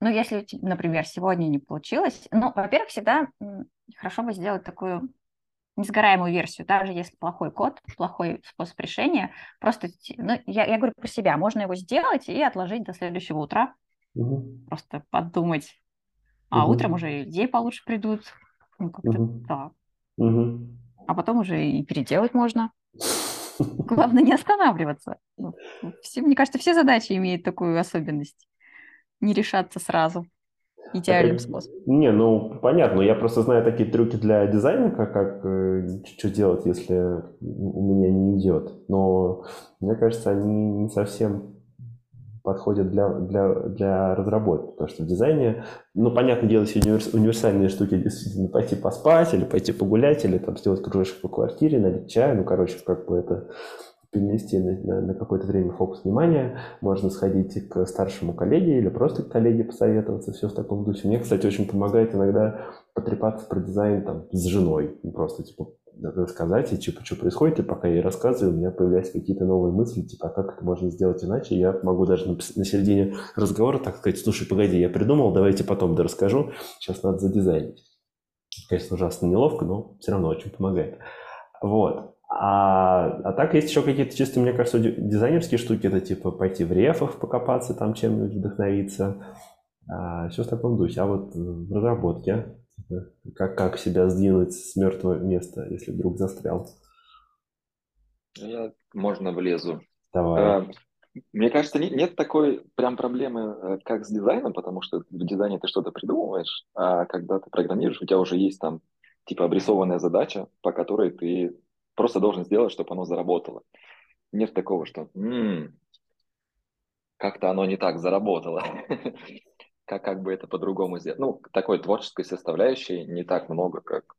Ну, если, например, сегодня не получилось, ну, во-первых, всегда хорошо бы сделать такую несгораемую версию, даже если плохой код, плохой способ решения, просто, ну, я, я говорю про себя, можно его сделать и отложить до следующего утра, угу. просто подумать, а угу. утром уже идеи получше придут, ну, как-то угу. так. Угу а потом уже и переделать можно. Главное не останавливаться. Ну, все, мне кажется, все задачи имеют такую особенность. Не решаться сразу идеальным это, способом. Не, ну понятно, я просто знаю такие трюки для дизайна, как, как э, что делать, если у меня не идет. Но мне кажется, они не совсем подходят для, для, для разработки. Потому что в дизайне, ну, понятное дело, универс, универсальные штуки действительно пойти поспать, или пойти погулять, или там сделать кружочек по квартире, налить чай, ну, короче, как бы это перенести на, на, на какое-то время фокус внимания, можно сходить к старшему коллеге или просто к коллеге посоветоваться, все в таком духе. Мне, кстати, очень помогает иногда потрепаться про дизайн там с женой, просто типа рассказать, и типа, что происходит, и пока я ей рассказываю, у меня появляются какие-то новые мысли, типа, а как это можно сделать иначе, я могу даже на, середине разговора так сказать, слушай, погоди, я придумал, давайте потом дорасскажу, сейчас надо задизайнить. Конечно, ужасно неловко, но все равно очень помогает. Вот. А, а так есть еще какие-то чисто, мне кажется, дизайнерские штуки, это типа пойти в рефах покопаться, там чем-нибудь вдохновиться, а, все в таком духе. А вот в разработке, как, как себя сдвинуть с мертвого места, если вдруг застрял? Я, можно влезу. Давай. А, мне кажется, нет, нет такой прям проблемы, э, как с дизайном, потому что в дизайне ты что-то придумываешь, а когда ты программируешь, у тебя уже есть там типа обрисованная задача, по которой ты Просто должен сделать, чтобы оно заработало. Нет такого, что м-м, как-то оно не так заработало. как, как бы это по-другому сделать. Ну, такой творческой составляющей не так много, как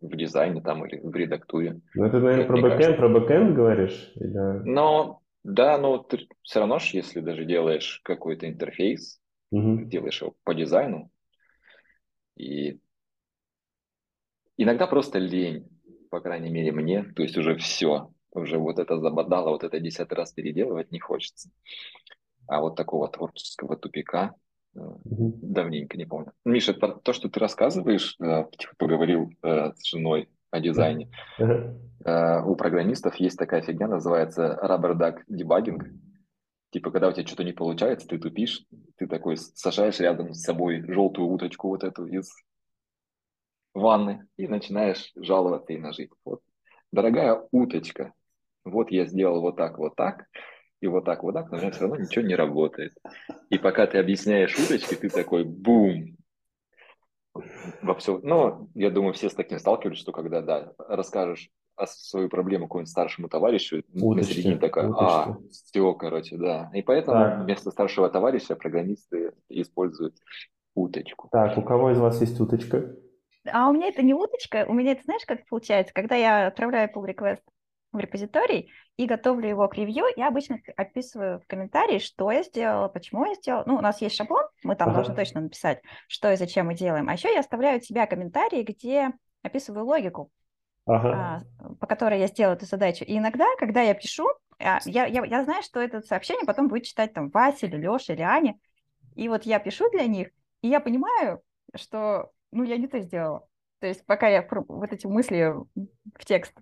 в дизайне там или в редактуре. Ну, это, наверное, про бэкэнд, про бэкэнд говоришь? Или... Но, да, но ты все равно, если даже делаешь какой-то интерфейс, угу. делаешь его по дизайну, и иногда просто лень по крайней мере, мне, то есть уже все, уже вот это забодало, вот это десятый раз переделывать не хочется. А вот такого творческого тупика mm-hmm. давненько не помню. Миша, то, что ты рассказываешь, э, типа поговорил э, с женой о дизайне, mm-hmm. у программистов есть такая фигня, называется rubber duck debugging. Типа, когда у тебя что-то не получается, ты тупишь, ты такой сажаешь рядом с собой желтую уточку вот эту из ванны и начинаешь жаловаться и нажить. Вот. Дорогая уточка, вот я сделал вот так, вот так, и вот так, вот так, но у меня все равно ничего не работает. И пока ты объясняешь уточке, ты такой бум, во все. Но я думаю, все с таким сталкивались, что когда, да, расскажешь о свою проблему какому-нибудь старшему товарищу, уточки, на середине такая, а, все, короче, да. И поэтому так. вместо старшего товарища программисты используют уточку. Так, у кого из вас есть уточка? А у меня это не уточка, у меня это, знаешь, как получается, когда я отправляю pull request в репозиторий и готовлю его к ревью, я обычно описываю в комментарии, что я сделала, почему я сделала. Ну, у нас есть шаблон, мы там ага. должны точно написать, что и зачем мы делаем. А еще я оставляю от себя комментарии, где описываю логику, ага. а, по которой я сделала эту задачу. И иногда, когда я пишу, а, я, я, я знаю, что это сообщение потом будет читать там Вася или Леша или Аня. И вот я пишу для них, и я понимаю, что ну, я не то сделала. То есть пока я вот эти мысли в текст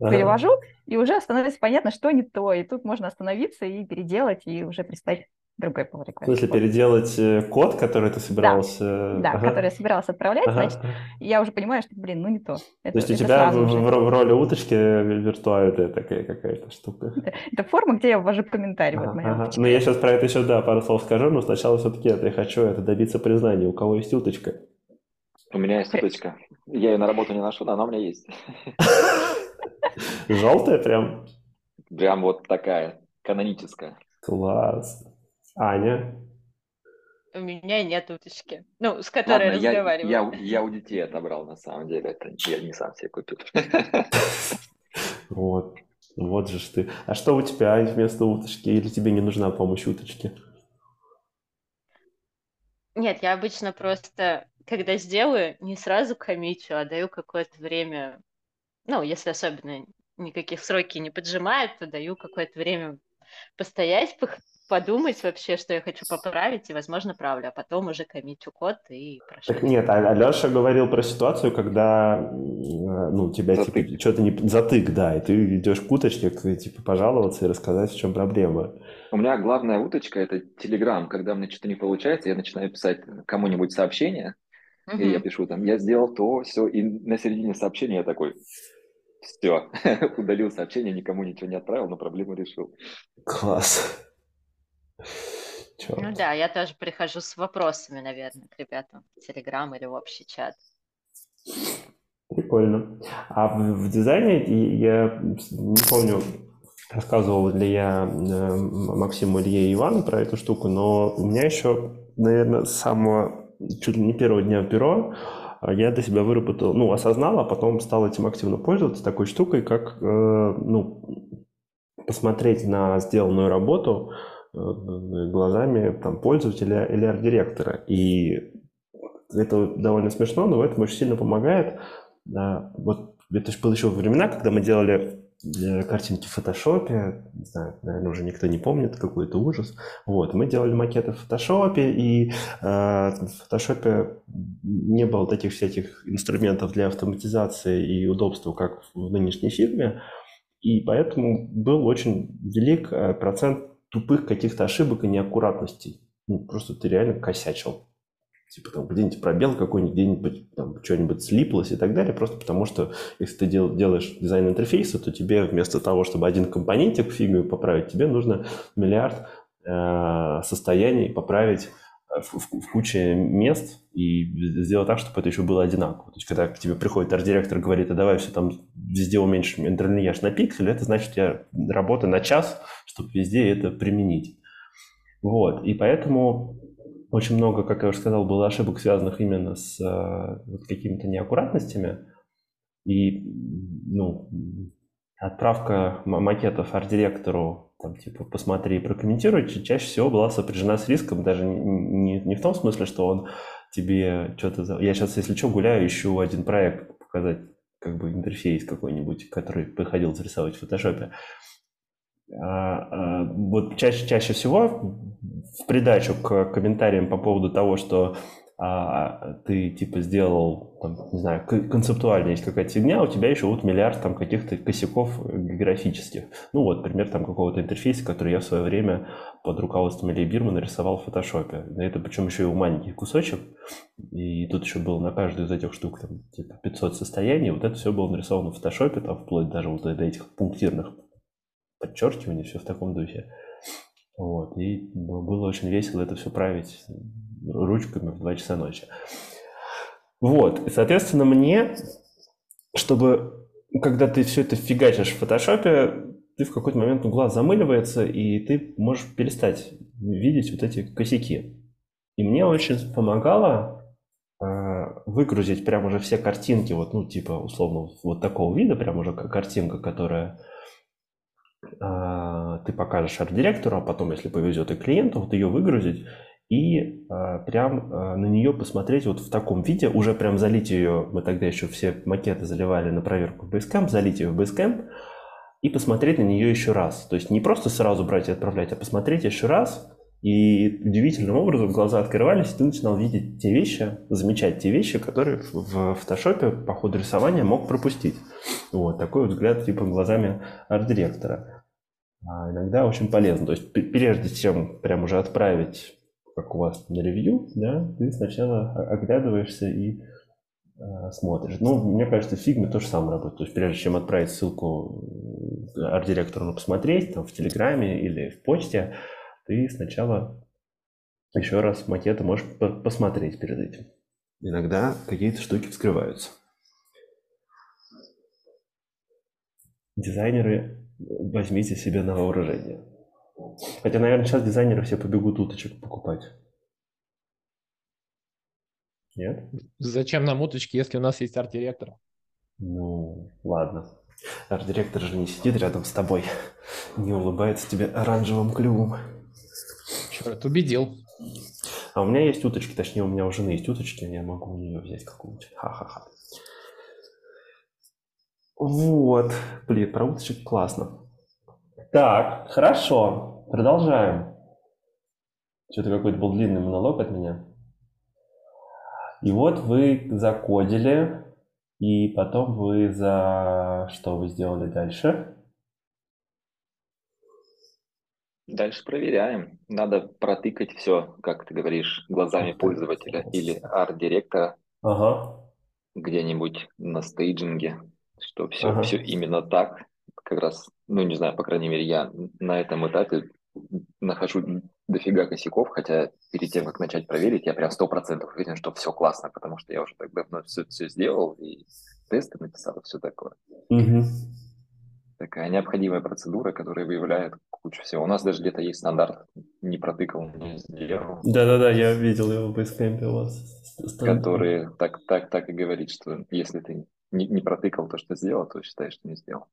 ага. перевожу, и уже становится понятно, что не то. И тут можно остановиться и переделать, и уже представить другой pull request. В смысле, переделать э, код, который ты собирался... Да, да ага. который я собирался отправлять, ага. значит, я уже понимаю, что, блин, ну не то. Это, то есть у тебя в, в, в роли уточки виртуальная такая какая-то штука. Это, это форма, где я ввожу комментарий. Ага, вот ага. Ну, я сейчас про это еще, да, пару слов скажу, но сначала все-таки это я хочу это добиться признания. У кого есть уточка? У меня есть уточка. Я ее на работу не ношу, но она у меня есть. Желтая прям? Прям вот такая, каноническая. Класс. Аня? У меня нет уточки, ну, с которой Ладно, я разговариваю. Я, я, я у детей отобрал, на самом деле. Это я не сам себе купил. Вот. Вот же ж ты. А что у тебя вместо уточки? Или тебе не нужна помощь уточки? Нет, я обычно просто когда сделаю, не сразу коммитю, а даю какое-то время, ну, если особенно никаких сроки не поджимают, то даю какое-то время постоять, подумать вообще, что я хочу поправить, и, возможно, правлю, а потом уже коммитю код и прошу. Так нет, а Алеша говорил про ситуацию, когда ну, тебя типа, затык. типа что-то не затык, да, и ты идешь к уточке, типа пожаловаться и рассказать, в чем проблема. У меня главная уточка это Telegram. Когда мне что-то не получается, я начинаю писать кому-нибудь сообщение, Uh-huh. И я пишу там, я сделал то, все, и на середине сообщения я такой, все, удалил сообщение, никому ничего не отправил, но проблему решил. Класс. Черт. Ну да, я тоже прихожу с вопросами, наверное, к ребятам в Телеграм или в общий чат. Прикольно. А в, дизайне я не помню, рассказывал ли я э, Максиму, Илье и Ивану про эту штуку, но у меня еще, наверное, с самого чуть ли не первого дня в бюро я для себя выработал, ну, осознал, а потом стал этим активно пользоваться такой штукой, как, э, ну, посмотреть на сделанную работу э, глазами там, пользователя или арт-директора. И это довольно смешно, но в этом очень сильно помогает. Вот это же было еще времена, когда мы делали картинки в фотошопе, не знаю, наверное, уже никто не помнит, какой это ужас. Вот, мы делали макеты в фотошопе, и э, в фотошопе не было таких всяких инструментов для автоматизации и удобства, как в нынешней фирме, и поэтому был очень велик э, процент тупых каких-то ошибок и неаккуратностей. Ну, просто ты реально косячил типа там где-нибудь пробел какой-нибудь, где-нибудь там что-нибудь слиплось и так далее, просто потому что если ты дел, делаешь дизайн интерфейса, то тебе вместо того, чтобы один компонентик в фигме поправить, тебе нужно миллиард э, состояний поправить э, в, в, в куче мест и сделать так, чтобы это еще было одинаково. То есть, когда к тебе приходит арт-директор и говорит, а давай все там везде уменьшим интерлиньяж на пиксель, это значит, у тебя работа на час, чтобы везде это применить. Вот, и поэтому очень много, как я уже сказал, было ошибок, связанных именно с э, вот, какими-то неаккуратностями. И ну, отправка макетов арт-директору, там, типа, посмотри, прокомментируй, чаще всего была сопряжена с риском, даже не, не в том смысле, что он тебе что-то... Я сейчас, если что, гуляю, ищу один проект, показать как бы интерфейс какой-нибудь, который приходил зарисовать в фотошопе. А, а, вот чаще, чаще всего в придачу к комментариям по поводу того, что а, ты типа сделал, там, не знаю, концептуально есть какая-то фигня, у тебя еще вот миллиард там каких-то косяков графических. Ну вот, пример там какого-то интерфейса, который я в свое время под руководством Ильи Бирма нарисовал в фотошопе. Это причем еще и у маленький кусочек. И тут еще было на каждую из этих штук там, типа 500 состояний. Вот это все было нарисовано в фотошопе, там вплоть даже вот до этих пунктирных подчеркивание, все в таком духе. Вот. И было очень весело это все править ручками в 2 часа ночи. Вот. И, соответственно, мне, чтобы, когда ты все это фигачишь в фотошопе, ты в какой-то момент ну, глаз замыливается, и ты можешь перестать видеть вот эти косяки. И мне очень помогало э, выгрузить прямо уже все картинки, вот, ну, типа, условно, вот такого вида, прямо уже картинка, которая ты покажешь арт-директору, а потом, если повезет и клиенту, вот ее выгрузить и а, прям а, на нее посмотреть вот в таком виде, уже прям залить ее, мы тогда еще все макеты заливали на проверку в Basecamp, залить ее в Basecamp и посмотреть на нее еще раз. То есть не просто сразу брать и отправлять, а посмотреть еще раз, и удивительным образом глаза открывались, и ты начинал видеть те вещи, замечать те вещи, которые в фотошопе по ходу рисования мог пропустить. Вот такой взгляд типа глазами арт-директора. А иногда очень полезно. То есть прежде чем прям уже отправить, как у вас на ревью, да, ты сначала оглядываешься и э, смотришь. Ну, мне кажется, в фигме то же самое работает. То есть прежде чем отправить ссылку арт-директору на посмотреть, там в Телеграме или в почте, ты сначала еще раз макеты можешь посмотреть перед этим. Иногда какие-то штуки вскрываются. Дизайнеры, возьмите себе на вооружение. Хотя, наверное, сейчас дизайнеры все побегут уточек покупать. Нет? Зачем нам уточки, если у нас есть арт-директор? Ну, ладно. Арт-директор же не сидит рядом с тобой, не улыбается тебе оранжевым клювом. Черт, убедил. А у меня есть уточки, точнее, у меня у жены есть уточки, я могу у нее взять какую-нибудь. Ха-ха-ха. Вот. Блин, про уточек классно. Так, хорошо. Продолжаем. Что-то какой-то был длинный монолог от меня. И вот вы закодили, и потом вы за... Что вы сделали дальше? Дальше проверяем. Надо протыкать все, как ты говоришь, глазами пользователя или арт-директора ага. где-нибудь на стейджинге, что все, ага. все именно так. Как раз, ну не знаю, по крайней мере, я на этом этапе нахожу дофига косяков, хотя перед тем, как начать проверить, я прям сто процентов уверен, что все классно, потому что я уже так давно все, все сделал и тесты написал, и все такое. Угу. такая необходимая процедура, которая выявляет кучу всего. У нас даже где-то есть стандарт «не протыкал, не сделал». Да-да-да, я видел его в Basecamp у вас. Который так, так, так и говорит, что если ты не, не протыкал то, что сделал, то считаешь, что не сделал.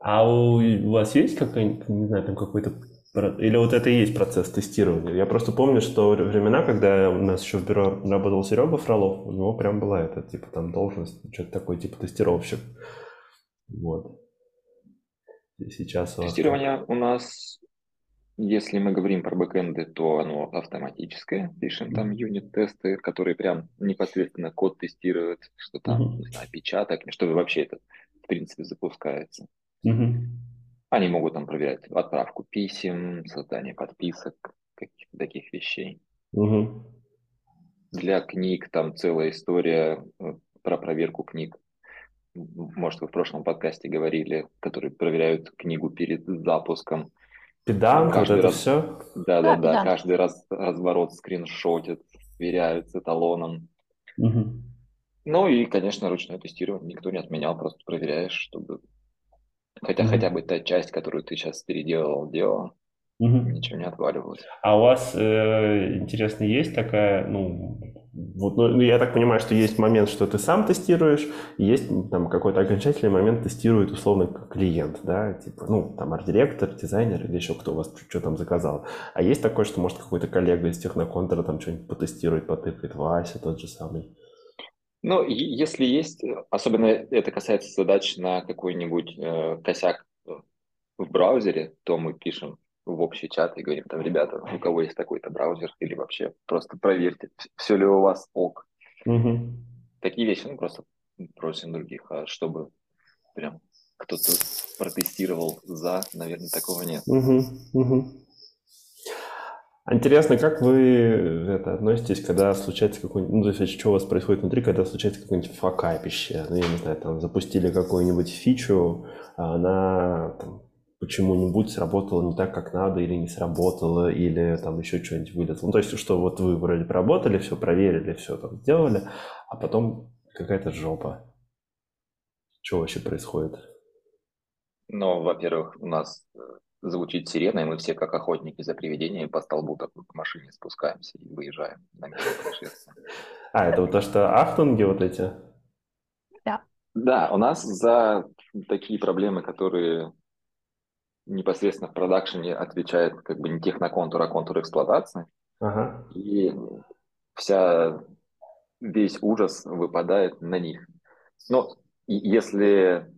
А у, у вас есть какой-нибудь, не знаю, там какой-то или вот это и есть процесс тестирования? Я просто помню, что времена, когда у нас еще в бюро работал Серега Фролов, у него прям была эта, типа, там должность, что-то такое, типа, тестировщик. Вот. Сейчас Тестирование у нас, если мы говорим про бэкэнды, то оно автоматическое. Пишем там юнит-тесты, которые прям непосредственно код тестируют, что там, mm-hmm. не знаю, печаток, что вообще это, в принципе, запускается. Mm-hmm. Они могут там проверять отправку писем, создание подписок, каких-то таких вещей. Угу. Для книг там целая история э, про проверку книг. Может, вы в прошлом подкасте говорили, которые проверяют книгу перед запуском. Педант, вот это раз... все? Да-да-да, да. каждый раз разворот скриншотит, сверяют с эталоном. Угу. Ну и, конечно, ручное тестирование никто не отменял, просто проверяешь, чтобы Хотя mm-hmm. хотя бы та часть, которую ты сейчас переделал, делал, mm-hmm. ничего не отваливалось. А у вас, э, интересно, есть такая, ну, вот, ну, я так понимаю, что есть момент, что ты сам тестируешь, есть там какой-то окончательный момент тестирует условно клиент, да, типа, ну, там арт-директор, дизайнер или еще кто у вас что там заказал. А есть такое, что может какой-то коллега из техноконтора там что-нибудь потестирует, потыкает, Вася тот же самый. Ну, если есть, особенно это касается задач на какой-нибудь э, косяк в браузере, то мы пишем в общий чат и говорим там, ребята, у кого есть такой-то браузер, или вообще просто проверьте, все ли у вас ок. Угу. Такие вещи, ну, просто просим других, а чтобы прям кто-то протестировал за, наверное, такого нет. Угу, угу. Интересно, как вы это, относитесь, когда случается какой-нибудь, ну, то есть, что у вас происходит внутри, когда случается какое-нибудь факапище, ну, я не знаю, там, запустили какую-нибудь фичу, а она там, почему-нибудь сработала не так, как надо, или не сработала, или там еще что-нибудь вылезло. Ну, то есть, что вот вы вроде проработали, все проверили, все там сделали, а потом какая-то жопа. Что вообще происходит? Ну, во-первых, у нас э, звучит сирена, и мы все, как охотники за привидениями, по столбу такой к машине спускаемся и выезжаем на место происшествия. А, это вот то, что ахтунги вот эти? Да. Да, у нас за такие проблемы, которые непосредственно в продакшене отвечает как бы не техноконтур, а контур эксплуатации. Ага. И вся, весь ужас выпадает на них. Но если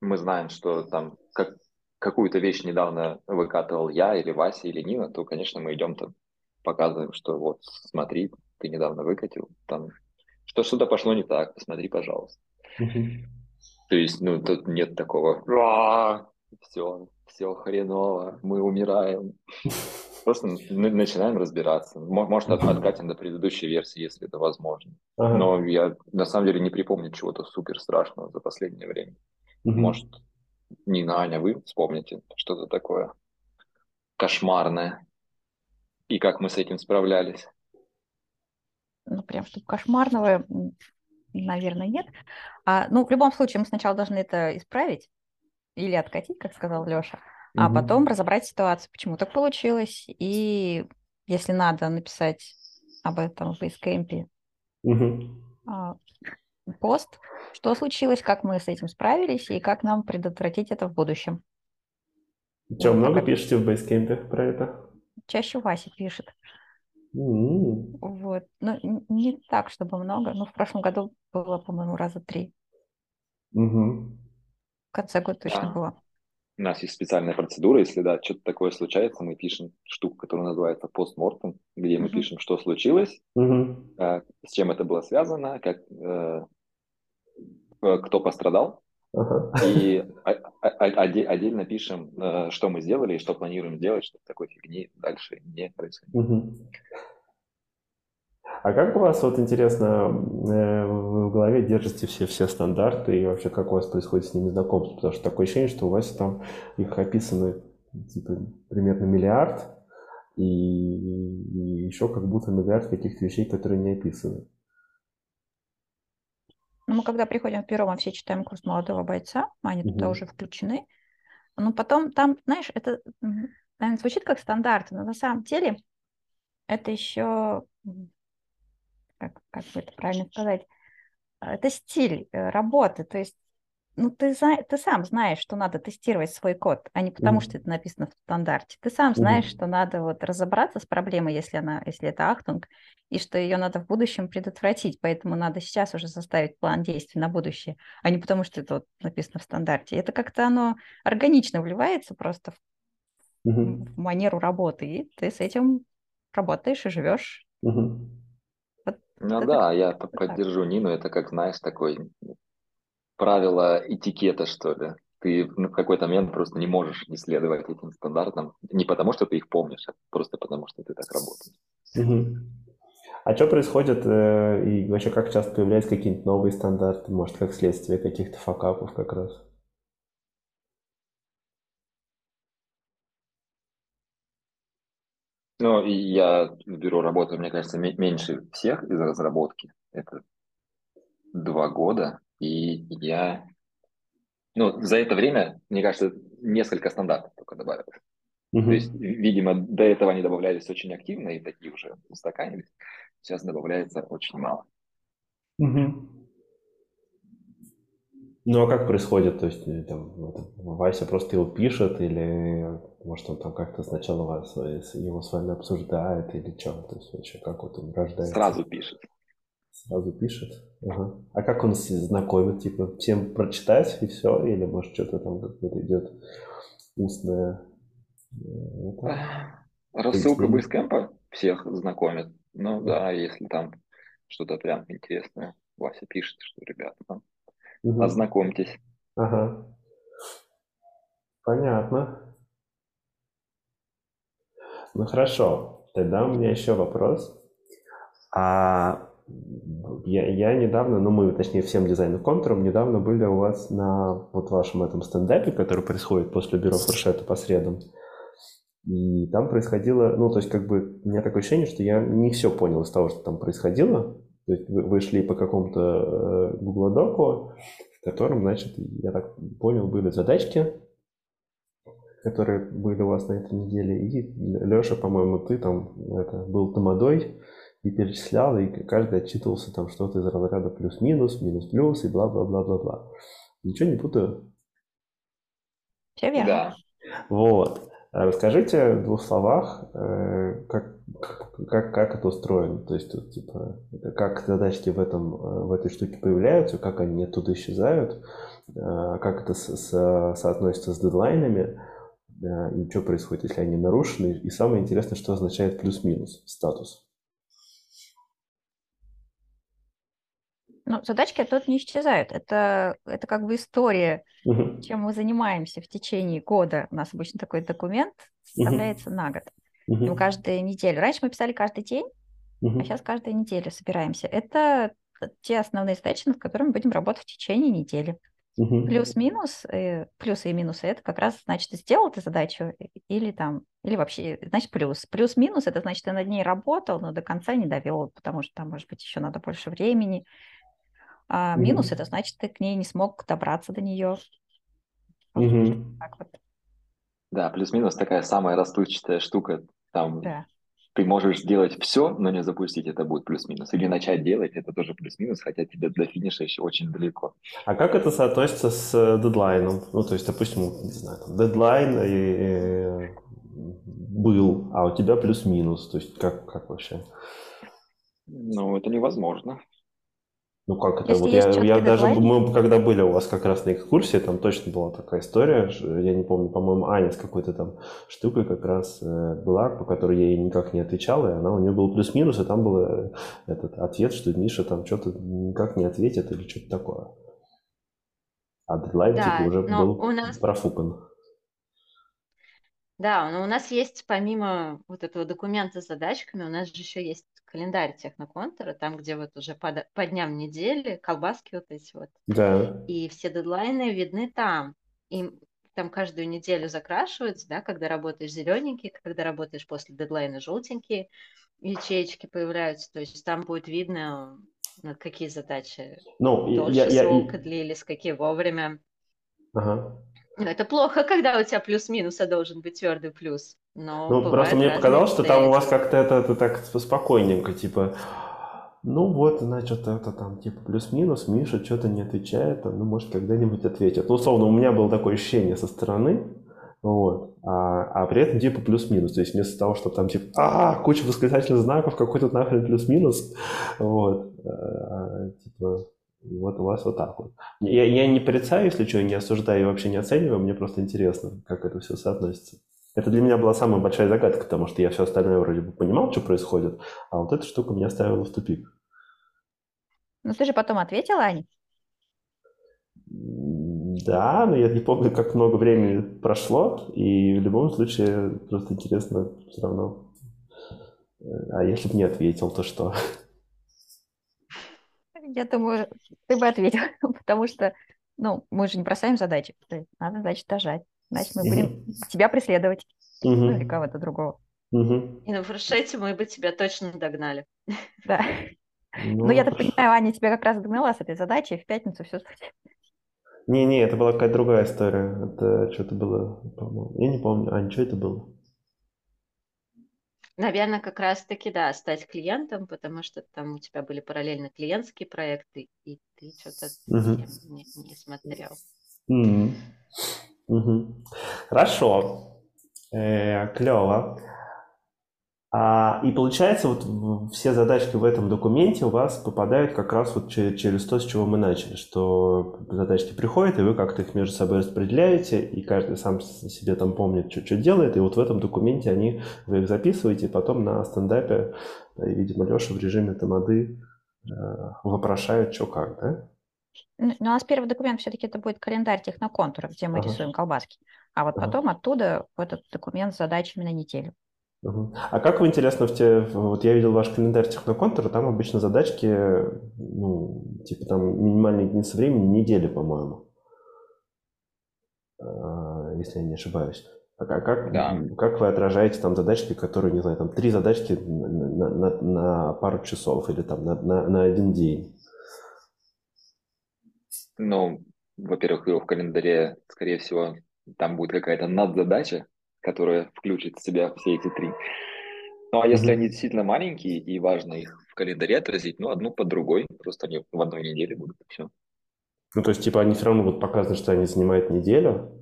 мы знаем, что там как какую-то вещь недавно выкатывал я или Вася или Нина, то, конечно, мы идем там, показываем, что вот, смотри, ты недавно выкатил, там, что что-то пошло не так, посмотри, пожалуйста. То есть, ну, тут нет такого, все, все хреново, мы умираем. Просто начинаем разбираться. Может, откатим до предыдущей версии, если это возможно. Но я на самом деле не припомню чего-то супер страшного за последнее время. Может, Нина, Аня, вы вспомните что-то такое кошмарное и как мы с этим справлялись? Ну, прям чтобы кошмарного, наверное, нет. А, ну, в любом случае, мы сначала должны это исправить или откатить, как сказал Леша, а угу. потом разобрать ситуацию, почему так получилось, и если надо написать об этом в Basecamp угу. пост, что случилось, как мы с этим справились и как нам предотвратить это в будущем. Что, вот много такая... пишете в Basecamp про это? Чаще Вася пишет. Mm-hmm. Вот. Ну, не так, чтобы много. Но в прошлом году было, по-моему, раза три. Mm-hmm. В конце года точно да. было. У нас есть специальная процедура, если да, что-то такое случается, мы пишем штуку, которая называется постмортем, где мы пишем, что случилось, mm-hmm. э, с чем это было связано, как э, Э, кто пострадал, и отдельно пишем, э, что мы сделали и что планируем сделать, чтобы такой фигни дальше не происходило. А как у вас, вот интересно, э, вы в голове держите все, все стандарты и вообще как у вас происходит с ними знакомство? Потому что такое ощущение, что у вас там их описаны типа примерно миллиард, и, и еще как будто миллиард каких-то вещей, которые не описаны. Но мы когда приходим в бюро, мы все читаем курс молодого бойца, они угу. туда уже включены. Ну, потом там, знаешь, это, наверное, звучит как стандарт, но на самом деле это еще, как, как бы это правильно сказать, это стиль э, работы. То есть ну, ты, ты сам знаешь, что надо тестировать свой код, а не потому, mm-hmm. что это написано в стандарте. Ты сам знаешь, mm-hmm. что надо вот разобраться с проблемой, если, она, если это ахтунг, и что ее надо в будущем предотвратить. Поэтому надо сейчас уже составить план действий на будущее, а не потому, что это вот написано в стандарте. Это как-то оно органично вливается просто в, mm-hmm. в манеру работы, и ты с этим работаешь и живешь. Mm-hmm. Ну да, я поддержу Нину. Это как, знаешь, такой правила этикета, что ли. Ты в какой-то момент просто не можешь не следовать этим стандартам. Не потому, что ты их помнишь, а просто потому, что ты так работаешь. Угу. А что происходит э, и вообще как часто появляются какие-нибудь новые стандарты, может, как следствие каких-то факапов как раз? Ну, и я в бюро работаю, мне кажется, меньше всех из разработки. Это два года. И я, ну, за это время, мне кажется, несколько стандартов только добавилось. Mm-hmm. То есть, видимо, до этого они добавлялись очень активно и такие уже устаканились. Сейчас добавляется очень мало. Mm-hmm. Ну а как происходит? То есть э, там, Вася просто его пишет или может он там как-то сначала вас, его с вами обсуждает или что? То есть вообще как вот он рождается? Сразу пишет. Сразу пишет. Ага. А как он знакомит? Типа всем прочитать и все? Или может что-то там какое-то идет устное? Э, это... Рассылка Basecamp всех знакомит. Ну да, если там что-то прям интересное, Вася пишет, что ребята там угу. ознакомьтесь. Ага. Понятно. Ну хорошо, тогда у меня еще вопрос. А я, я недавно, ну мы, точнее, всем дизайном контуром недавно были у вас на вот вашем этом стендапе, который происходит после бюро фуршета по средам. И там происходило, ну, то есть, как бы, у меня такое ощущение, что я не все понял из того, что там происходило. То есть, вы, вы шли по какому-то э, доку, в котором, значит, я так понял, были задачки, которые были у вас на этой неделе. И Леша, по-моему, ты там это, был тамадой, и перечислял, и каждый отчитывался там что-то из разряда плюс-минус, минус-плюс и бла-бла-бла-бла-бла. Ничего не путаю? Все верно. Да. Вот. А расскажите в двух словах, э, как, как, как это устроено. То есть, типа, как задачки в, этом, э, в этой штуке появляются, как они оттуда исчезают, э, как это с, с, соотносится с дедлайнами, и что происходит, если они нарушены. И самое интересное, что означает плюс-минус статус. Ну, задачки тут не исчезают. Это, это как бы история, uh-huh. чем мы занимаемся в течение года. У нас обычно такой документ составляется uh-huh. на год. Uh-huh. Мы каждую неделю. Раньше мы писали каждый день, uh-huh. а сейчас каждую неделю собираемся. Это те основные задачи, над которыми будем работать в течение недели. Uh-huh. Плюс-минус, э, плюсы и минусы, это как раз значит, ты сделал эту задачу или там, или вообще, значит, плюс. Плюс-минус, это значит, ты над ней работал, но до конца не довел, потому что там, может быть, еще надо больше времени, а минус это значит, ты к ней не смог добраться до нее. Mm-hmm. Так вот. Да, плюс-минус такая самая расплывчатая штука. Там да. Ты можешь сделать все, но не запустить, это будет плюс-минус. Или начать делать, это тоже плюс-минус, хотя тебе до финиша еще очень далеко. А как это соотносится с э, дедлайном? Ну, то есть, допустим, не знаю, там, дедлайн и, и, был, а у тебя плюс-минус. То есть, как, как вообще? Ну, это невозможно. Ну как это? вот я, я даже, мы когда были у вас как раз на экскурсии, там точно была такая история, я не помню, по-моему, Аня с какой-то там штукой как раз э, была, по которой я ей никак не отвечал, и она у нее был плюс-минус, и там был э, этот ответ, что Миша там что-то никак не ответит или что-то такое. А дедлайн да, типа уже был у нас... профукан. Да, но у нас есть помимо вот этого документа с задачками, у нас же еще есть календарь техноконтура, там, где вот уже по, по дням недели, колбаски вот эти вот. Да. И все дедлайны видны там. И там каждую неделю закрашиваются, да, когда работаешь зелененький, когда работаешь после дедлайна желтенькие ячеечки появляются. То есть там будет видно, на какие задачи ну, дольше я, срока я... длились, какие вовремя. Ага. Ну, это плохо, когда у тебя плюс-минус, а должен быть твердый плюс. Но ну, просто мне показалось, что там у вас как-то это, это так спокойненько, типа, ну вот, значит, это там типа плюс-минус, Миша что-то не отвечает, ну, может, когда-нибудь ответит. Ну, условно, у меня было такое ощущение со стороны, вот, а, а при этом типа плюс-минус, то есть вместо того, что там типа, а, куча восклицательных знаков, какой тут нахрен плюс-минус, вот, а, типа, вот у вас вот так вот. Я, я не порицаю, если что, не осуждаю и вообще не оцениваю, мне просто интересно, как это все соотносится. Это для меня была самая большая загадка, потому что я все остальное вроде бы понимал, что происходит, а вот эта штука меня ставила в тупик. Ну ты же потом ответила, Аня? Да, но я не помню, как много времени прошло, и в любом случае просто интересно все равно. А если бы не ответил, то что? Я думаю, ты бы ответил, потому что, ну, мы же не бросаем задачи, надо, значит, дожать. Значит, мы будем тебя преследовать. Ну, или кого-то другого. И ну, в Рушете мы бы тебя точно догнали. Да. Ну, я так понимаю, Аня тебя как раз догнала с этой задачей, в пятницу все Не-не, это была какая-то другая история. Это что-то было, по-моему. Я не помню. Аня, что это было? Наверное, как раз-таки, да, стать клиентом, потому что там у тебя были параллельно клиентские проекты, и ты что-то угу. не, не смотрел. Угу. Угу. Хорошо. Э, клево. А, и получается, вот все задачки в этом документе у вас попадают как раз вот через, через то, с чего мы начали, что задачки приходят, и вы как-то их между собой распределяете, и каждый сам себе там помнит, что, что делает, и вот в этом документе они, вы их записываете, и потом на стендапе, видимо, Леша в режиме тамады э, вопрошает, что как, да? Ну, у нас первый документ все-таки это будет календарь техноконтура, где мы ага. рисуем колбаски. А вот ага. потом оттуда в этот документ с задачами на неделю. А как вы, интересно, в те, вот я видел ваш календарь техноконтура, там обычно задачки, ну, типа там минимальные единицы времени недели, по-моему, а, если я не ошибаюсь. А как, да. как вы отражаете там задачки, которые, не знаю, там три задачки на, на, на пару часов или там на, на, на один день? Ну, во-первых, в календаре, скорее всего, там будет какая-то надзадача, которая включит в себя все эти три. Ну а если mm-hmm. они действительно маленькие и важно их в календаре отразить, ну одну под другой, просто они в одной неделе будут и все. Ну то есть типа они все равно будут показаны, что они занимают неделю?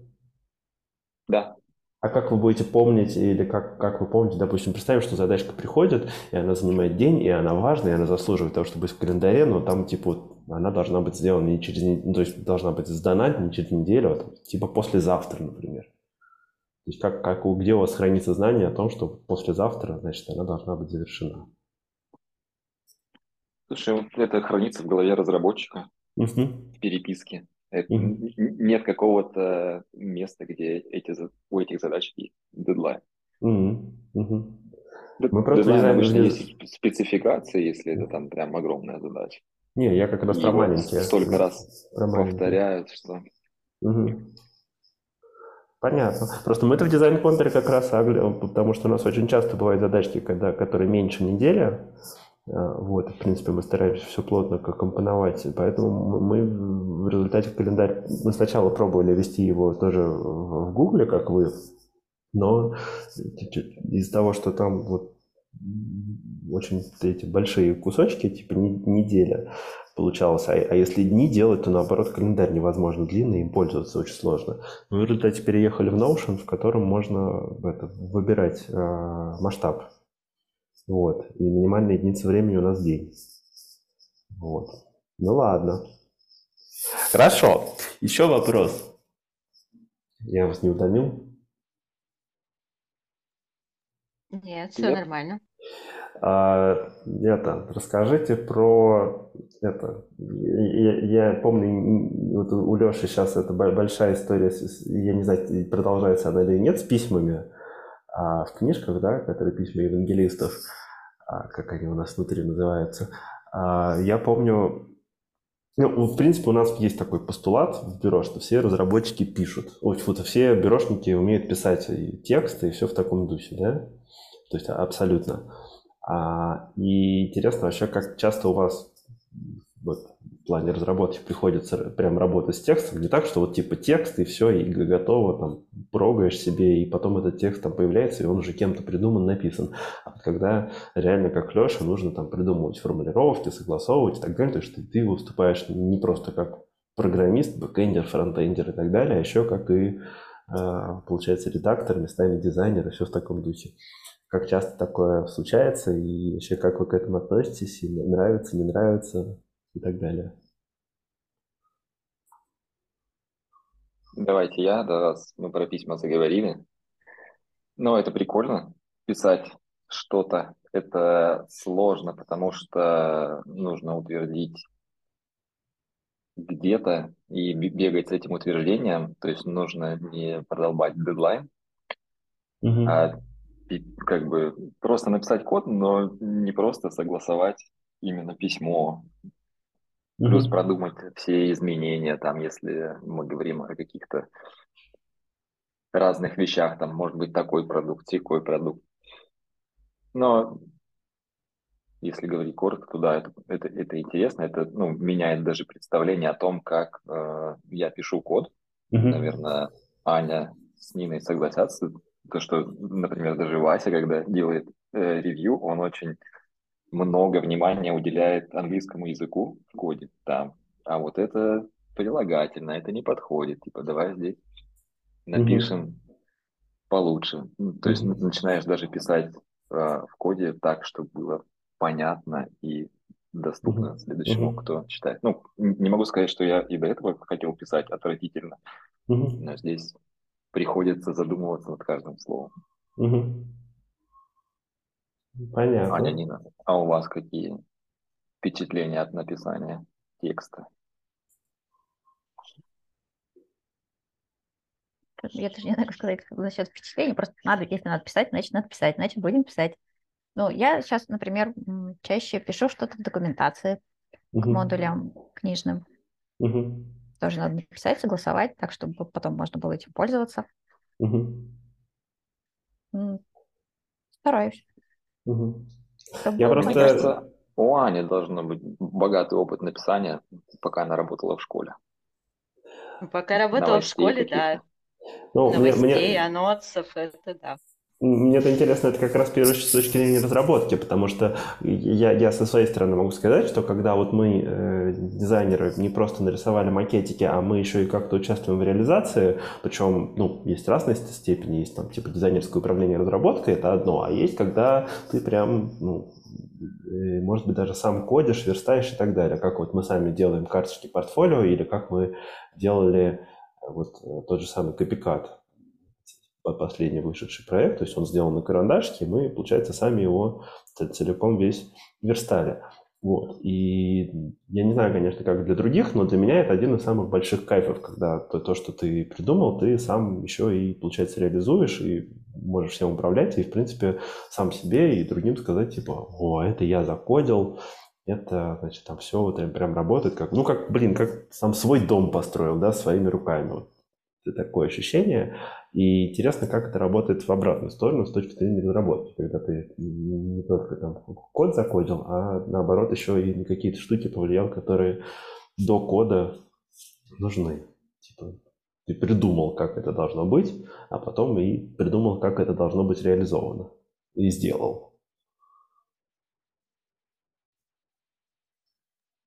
Да. А как вы будете помнить, или как, как вы помните, допустим, представим, что задачка приходит, и она занимает день, и она важная, и она заслуживает того, чтобы быть в календаре, но там, типа, она должна быть сделана не через ну, то есть должна быть сдана не через неделю, а там, типа послезавтра, например. То есть как, как, где у вас хранится знание о том, что послезавтра, значит, она должна быть завершена? Слушай, это хранится в голове разработчика угу. в переписке. Это, угу. Нет какого-то места, где эти, у этих задач есть дедлайн. Угу. Угу. Мы просто дедлайн обычно есть спецификации, если это там прям огромная задача. Не, я как раз про маленькие. Столько раз повторяют, что... Угу. Понятно. Просто мы это в дизайн-контуре как раз, потому что у нас очень часто бывают задачки, когда, которые меньше недели. А, вот, в принципе, мы стараемся все плотно компоновать, поэтому мы в результате календарь, мы сначала пробовали вести его тоже в Гугле, как вы, но из за того, что там вот очень эти большие кусочки, типа неделя, получалось. А, а если дни делать, то наоборот календарь невозможно длинный, им пользоваться очень сложно. Мы в результате переехали в Notion, в котором можно это, выбирать э, масштаб. Вот. И минимальная единица времени у нас день. Вот. Ну ладно. Хорошо. Еще вопрос. Я вас не утомил? Нет, все Нет? нормально. А, это, расскажите про это. Я, я помню, вот у Леши сейчас это большая история, я не знаю, продолжается она или нет, с письмами а в книжках, да, которые письма евангелистов, а, как они у нас внутри называются. А, я помню, ну, в принципе, у нас есть такой постулат в бюро, что все разработчики пишут. Вот все бюрошники умеют писать и тексты, и все в таком духе, да? То есть абсолютно. А, и интересно вообще, как часто у вас вот, в плане разработки приходится прям работать с текстом. Не так, что вот типа текст и все, и готово, там, прогаешь себе, и потом этот текст там появляется, и он уже кем-то придуман, написан. А вот когда реально, как Леша, нужно там придумывать формулировки, согласовывать и так далее, то есть ты, ты выступаешь не просто как программист, бэкэндер, фронтендер и так далее, а еще как и, а, получается, редактор, местами дизайнер и все в таком духе. Как часто такое случается и вообще как вы к этому относитесь, и нравится, не нравится и так далее. Давайте я, да, раз мы про письма заговорили. Но это прикольно, писать что-то. Это сложно, потому что нужно утвердить где-то и бегать с этим утверждением, то есть нужно не продолбать дедлайн, mm-hmm. а как бы просто написать код, но не просто согласовать именно письмо, mm-hmm. плюс продумать все изменения, там, если мы говорим о каких-то разных вещах, там может быть такой продукт, такой продукт. Но если говорить коротко, то да, это, это, это интересно, это ну, меняет даже представление о том, как э, я пишу код. Mm-hmm. Наверное, Аня с Ниной согласятся, то, что, например, даже Вася, когда делает э, ревью, он очень много внимания уделяет английскому языку в коде там. А вот это прилагательно, это не подходит. Типа, давай здесь напишем mm-hmm. получше. Ну, то есть mm-hmm. начинаешь даже писать э, в коде так, чтобы было понятно и доступно mm-hmm. следующему, mm-hmm. кто читает. Ну, не могу сказать, что я и до этого хотел писать отвратительно, mm-hmm. но здесь приходится задумываться над каждым словом. Mm-hmm. Понятно. Аня, Нина, а у вас какие впечатления от написания текста? Я даже не знаю, как сказать насчет впечатлений. Просто надо, если надо писать, значит, надо писать, значит, будем писать. Ну, я сейчас, например, чаще пишу что-то в документации uh-huh. к модулям книжным. Uh-huh. Тоже надо написать, согласовать, так, чтобы потом можно было этим пользоваться. Uh-huh. Стараюсь. Uh-huh. Я просто... Кажется, у Ани должен быть богатый опыт написания, пока она работала в школе. Пока работала Новостей в школе, да. Ну, Новостей, мне, мне... анонсов, это да. Мне это интересно, это как раз первое с точки зрения разработки, потому что я, я со своей стороны могу сказать, что когда вот мы, э, дизайнеры, не просто нарисовали макетики, а мы еще и как-то участвуем в реализации, причем, ну, есть разные степени, есть там типа дизайнерское управление разработкой, это одно, а есть когда ты прям, ну, э, может быть, даже сам кодишь, верстаешь и так далее, как вот мы сами делаем карточки портфолио или как мы делали э, вот э, тот же самый копикат последний вышедший проект, то есть он сделан на карандашке, мы, получается, сами его целиком весь верстали. Вот. И я не знаю, конечно, как для других, но для меня это один из самых больших кайфов, когда то, то что ты придумал, ты сам еще и, получается, реализуешь и можешь всем управлять, и, в принципе, сам себе и другим сказать, типа, о, это я закодил, это, значит, там все вот прям работает, как, ну, как, блин, как сам свой дом построил, да, своими руками. Вот такое ощущение. И интересно, как это работает в обратную сторону с точки зрения разработки, когда ты не только там код закодил, а наоборот еще и на какие-то штуки повлиял, которые до кода нужны. Типа, ты придумал, как это должно быть, а потом и придумал, как это должно быть реализовано. И сделал.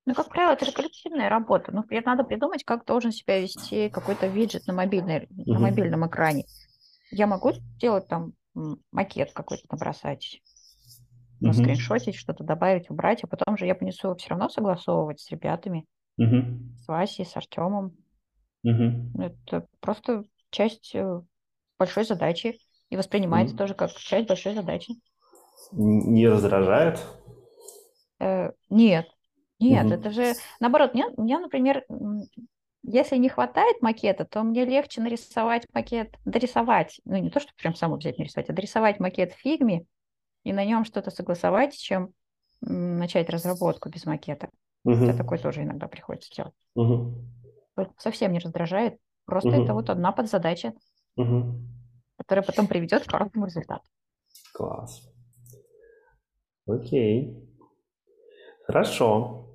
Ну, как правило, это же коллективная работа. Ну, надо придумать, как должен себя вести какой-то виджет на, мобильной, mm-hmm. на мобильном экране. Я могу сделать там макет какой-то набросать, mm-hmm. скриншотить, что-то добавить, убрать, а потом же я понесу все равно согласовывать с ребятами, mm-hmm. с Васей, с Артемом. Mm-hmm. Это просто часть э, большой задачи и воспринимается mm-hmm. тоже как часть большой задачи. Не раздражает? Э, нет, нет, угу. это же наоборот. Мне, мне, например, если не хватает макета, то мне легче нарисовать макет, дорисовать, ну не то, что прям саму взять нарисовать, а дорисовать макет в фигме и на нем что-то согласовать, чем начать разработку без макета. Угу. Это такое тоже иногда приходится делать. Угу. Совсем не раздражает. Просто угу. это вот одна подзадача, угу. которая потом приведет к хорошему результату. Класс. Окей. Хорошо.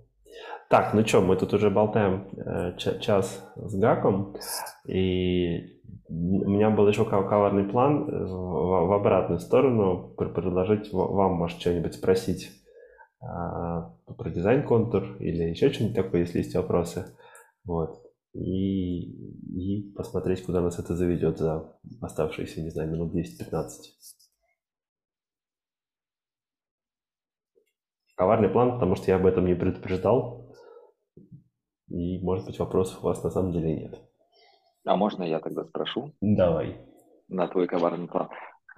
Так, ну что, мы тут уже болтаем э, час с Гаком, и у меня был еще коварный план э, в, в обратную сторону предложить вам, может, что-нибудь спросить а, про дизайн-контур или еще что-нибудь такое, если есть вопросы. Вот. И, и посмотреть, куда нас это заведет за оставшиеся, не знаю, минут 10-15. Коварный план, потому что я об этом не предупреждал. И, может быть, вопросов у вас на самом деле нет. А можно я тогда спрошу? Давай. На твой коварный план.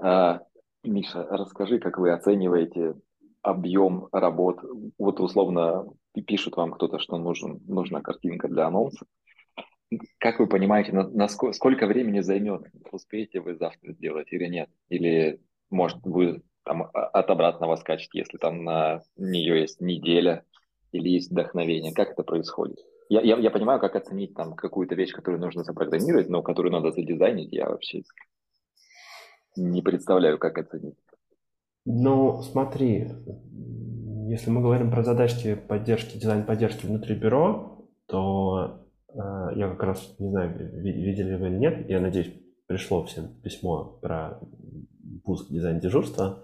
А, Миша, расскажи, как вы оцениваете объем работ? Вот условно пишут вам кто-то, что нужен, нужна картинка для анонса. Как вы понимаете, на, на сколько, сколько времени займет? Успеете вы завтра сделать или нет? Или, может, вы там от обратного скачете, если там на нее есть неделя или есть вдохновение? Как это происходит? Я, я, я понимаю, как оценить там какую-то вещь, которую нужно запрограммировать, но которую надо задизайнить, я вообще не представляю, как оценить. Ну, смотри, если мы говорим про задачки поддержки, дизайн поддержки внутри бюро, то э, я как раз, не знаю, видели вы или нет, я надеюсь, пришло всем письмо про пуск дизайн дежурства.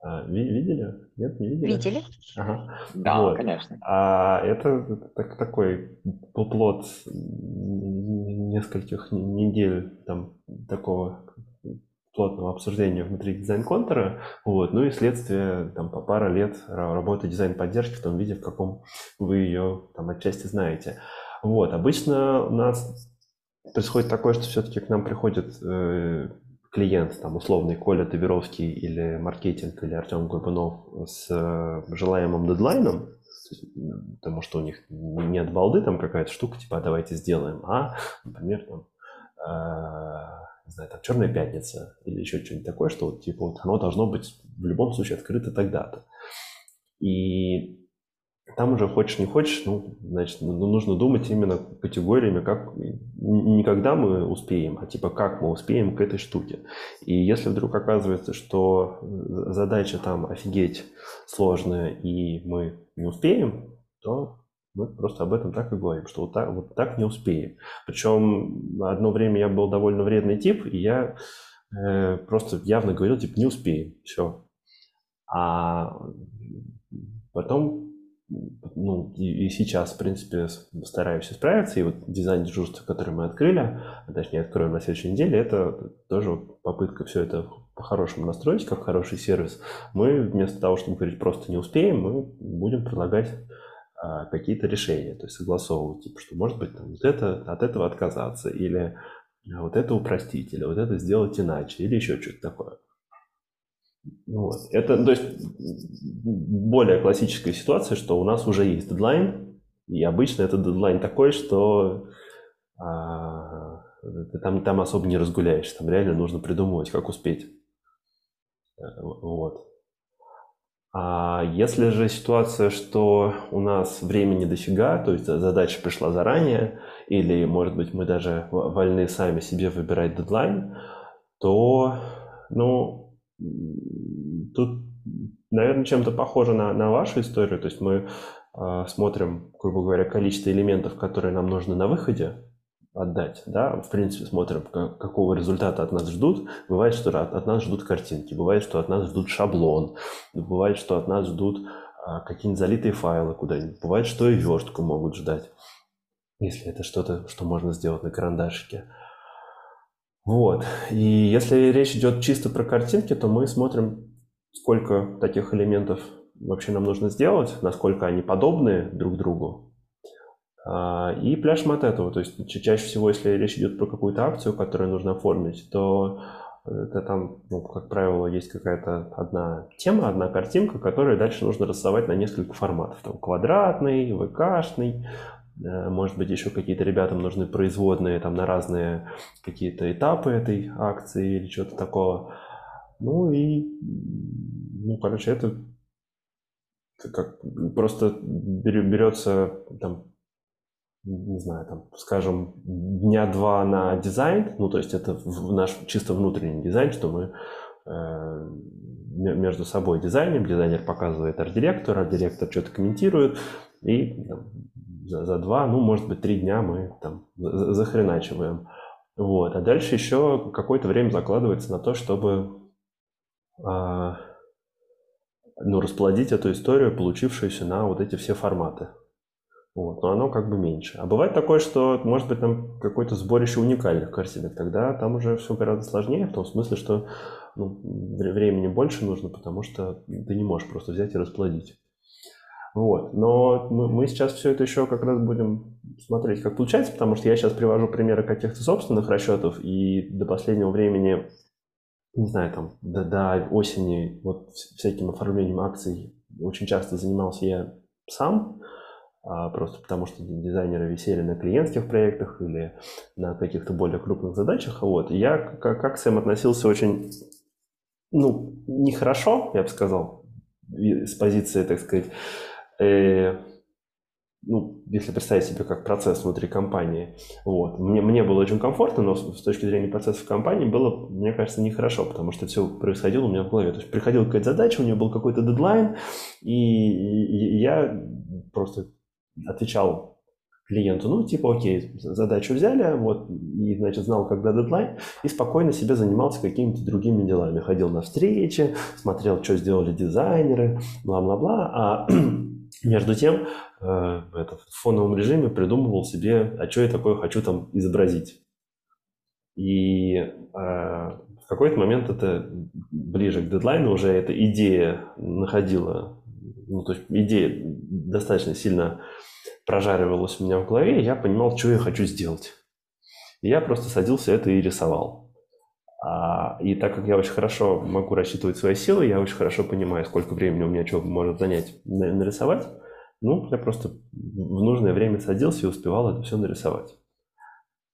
А, видели? Нет, не видели? Видели. Ага. Да, вот. конечно. А это так, такой плод нескольких недель там такого плотного обсуждения внутри дизайн-контура, вот, ну и следствие там по пара лет работы дизайн-поддержки в том виде, в каком вы ее там отчасти знаете. Вот, обычно у нас происходит такое, что все-таки к нам приходит э, клиент, там, условный Коля Таберовский или маркетинг, или Артем Горбунов с э, желаемым дедлайном, потому что у них нет балды, там какая-то штука, типа, «А давайте сделаем, а, например, там, э, не знаю, там, Черная пятница или еще что-нибудь такое, что типа, вот оно должно быть в любом случае открыто тогда-то. И там уже хочешь не хочешь, ну, значит, ну, нужно думать именно категориями, как не когда мы успеем, а типа как мы успеем к этой штуке. И если вдруг оказывается, что задача там офигеть сложная, и мы не успеем, то мы просто об этом так и говорим, что вот так, вот так не успеем. Причем одно время я был довольно вредный тип, и я э, просто явно говорил, типа, не успеем, все. А потом ну, и, и сейчас, в принципе, стараюсь исправиться. И вот дизайн дежурства, который мы открыли, а точнее откроем на следующей неделе, это тоже попытка все это по-хорошему настроить, как хороший сервис. Мы вместо того, чтобы говорить просто не успеем, мы будем предлагать а, какие-то решения, то есть согласовывать, типа, что может быть там, вот это, от этого отказаться, или вот это упростить, или вот это сделать иначе, или еще что-то такое. Вот. Это, то есть, более классическая ситуация, что у нас уже есть дедлайн, и обычно этот дедлайн такой, что а, ты там, там особо не разгуляешься, там реально нужно придумывать, как успеть. Э, вот. А если же ситуация, что у нас времени дофига, то есть задача пришла заранее, или, может быть, мы даже вольны сами себе выбирать дедлайн, то, ну, Тут, наверное, чем-то похоже на, на вашу историю. То есть мы э, смотрим, грубо говоря, количество элементов, которые нам нужно на выходе отдать. Да? В принципе, смотрим, как, какого результата от нас ждут. Бывает, что от, от нас ждут картинки, бывает, что от нас ждут шаблон, бывает, что от нас ждут э, какие-нибудь залитые файлы куда-нибудь, бывает, что и верстку могут ждать, если это что-то, что можно сделать на карандашике. Вот. И если речь идет чисто про картинки, то мы смотрим, сколько таких элементов вообще нам нужно сделать, насколько они подобны друг другу. А, и пляшем от этого. То есть чаще всего, если речь идет про какую-то акцию, которую нужно оформить, то это там, ну, как правило, есть какая-то одна тема, одна картинка, которую дальше нужно рассовать на несколько форматов. Там квадратный, ВКшный, может быть, еще какие-то ребятам нужны производные там на разные какие-то этапы этой акции или что-то такого. Ну и, ну, короче, это как просто берется там не знаю, там, скажем, дня два на дизайн, ну, то есть это наш чисто внутренний дизайн, что мы э, между собой дизайнер, дизайнер показывает арт-директору, арт-директор что-то комментирует, И там, за, за два, ну, может быть, три дня мы там захреначиваем. Вот. А дальше еще какое-то время закладывается на то, чтобы а, ну, расплодить эту историю, получившуюся на вот эти все форматы. Вот, но оно как бы меньше. А бывает такое, что может быть там какое-то сборище уникальных картинок, тогда там уже все гораздо сложнее, в том смысле, что ну, времени больше нужно, потому что ты не можешь просто взять и расплодить. Вот. Но мы, сейчас все это еще как раз будем смотреть, как получается, потому что я сейчас привожу примеры каких-то собственных расчетов, и до последнего времени, не знаю, там, до, до осени вот всяким оформлением акций очень часто занимался я сам, а, просто потому что дизайнеры висели на клиентских проектах или на каких-то более крупных задачах. Вот. я как, как Сэм относился очень, ну, нехорошо, я бы сказал, с позиции, так сказать, ну, если представить себе как процесс внутри компании, вот, мне, мне было очень комфортно, но с, с точки зрения процесса в компании было, мне кажется, нехорошо, потому что все происходило у меня в голове. То есть приходила какая-то задача, у нее был какой-то дедлайн, и, и, и я просто отвечал клиенту, ну, типа, окей, задачу взяли, вот, и, значит, знал, когда дедлайн, и спокойно себе занимался какими-то другими делами. Ходил на встречи, смотрел, что сделали дизайнеры, бла-бла-бла, а между тем э, это, в фоновом режиме придумывал себе, а что я такое хочу там изобразить. И э, в какой-то момент это ближе к дедлайну уже эта идея находила, ну, то есть идея достаточно сильно прожаривалось у меня в голове, и я понимал, что я хочу сделать. И я просто садился это и рисовал. А, и так как я очень хорошо могу рассчитывать свои силы, я очень хорошо понимаю, сколько времени у меня что может занять нарисовать, ну, я просто в нужное время садился и успевал это все нарисовать.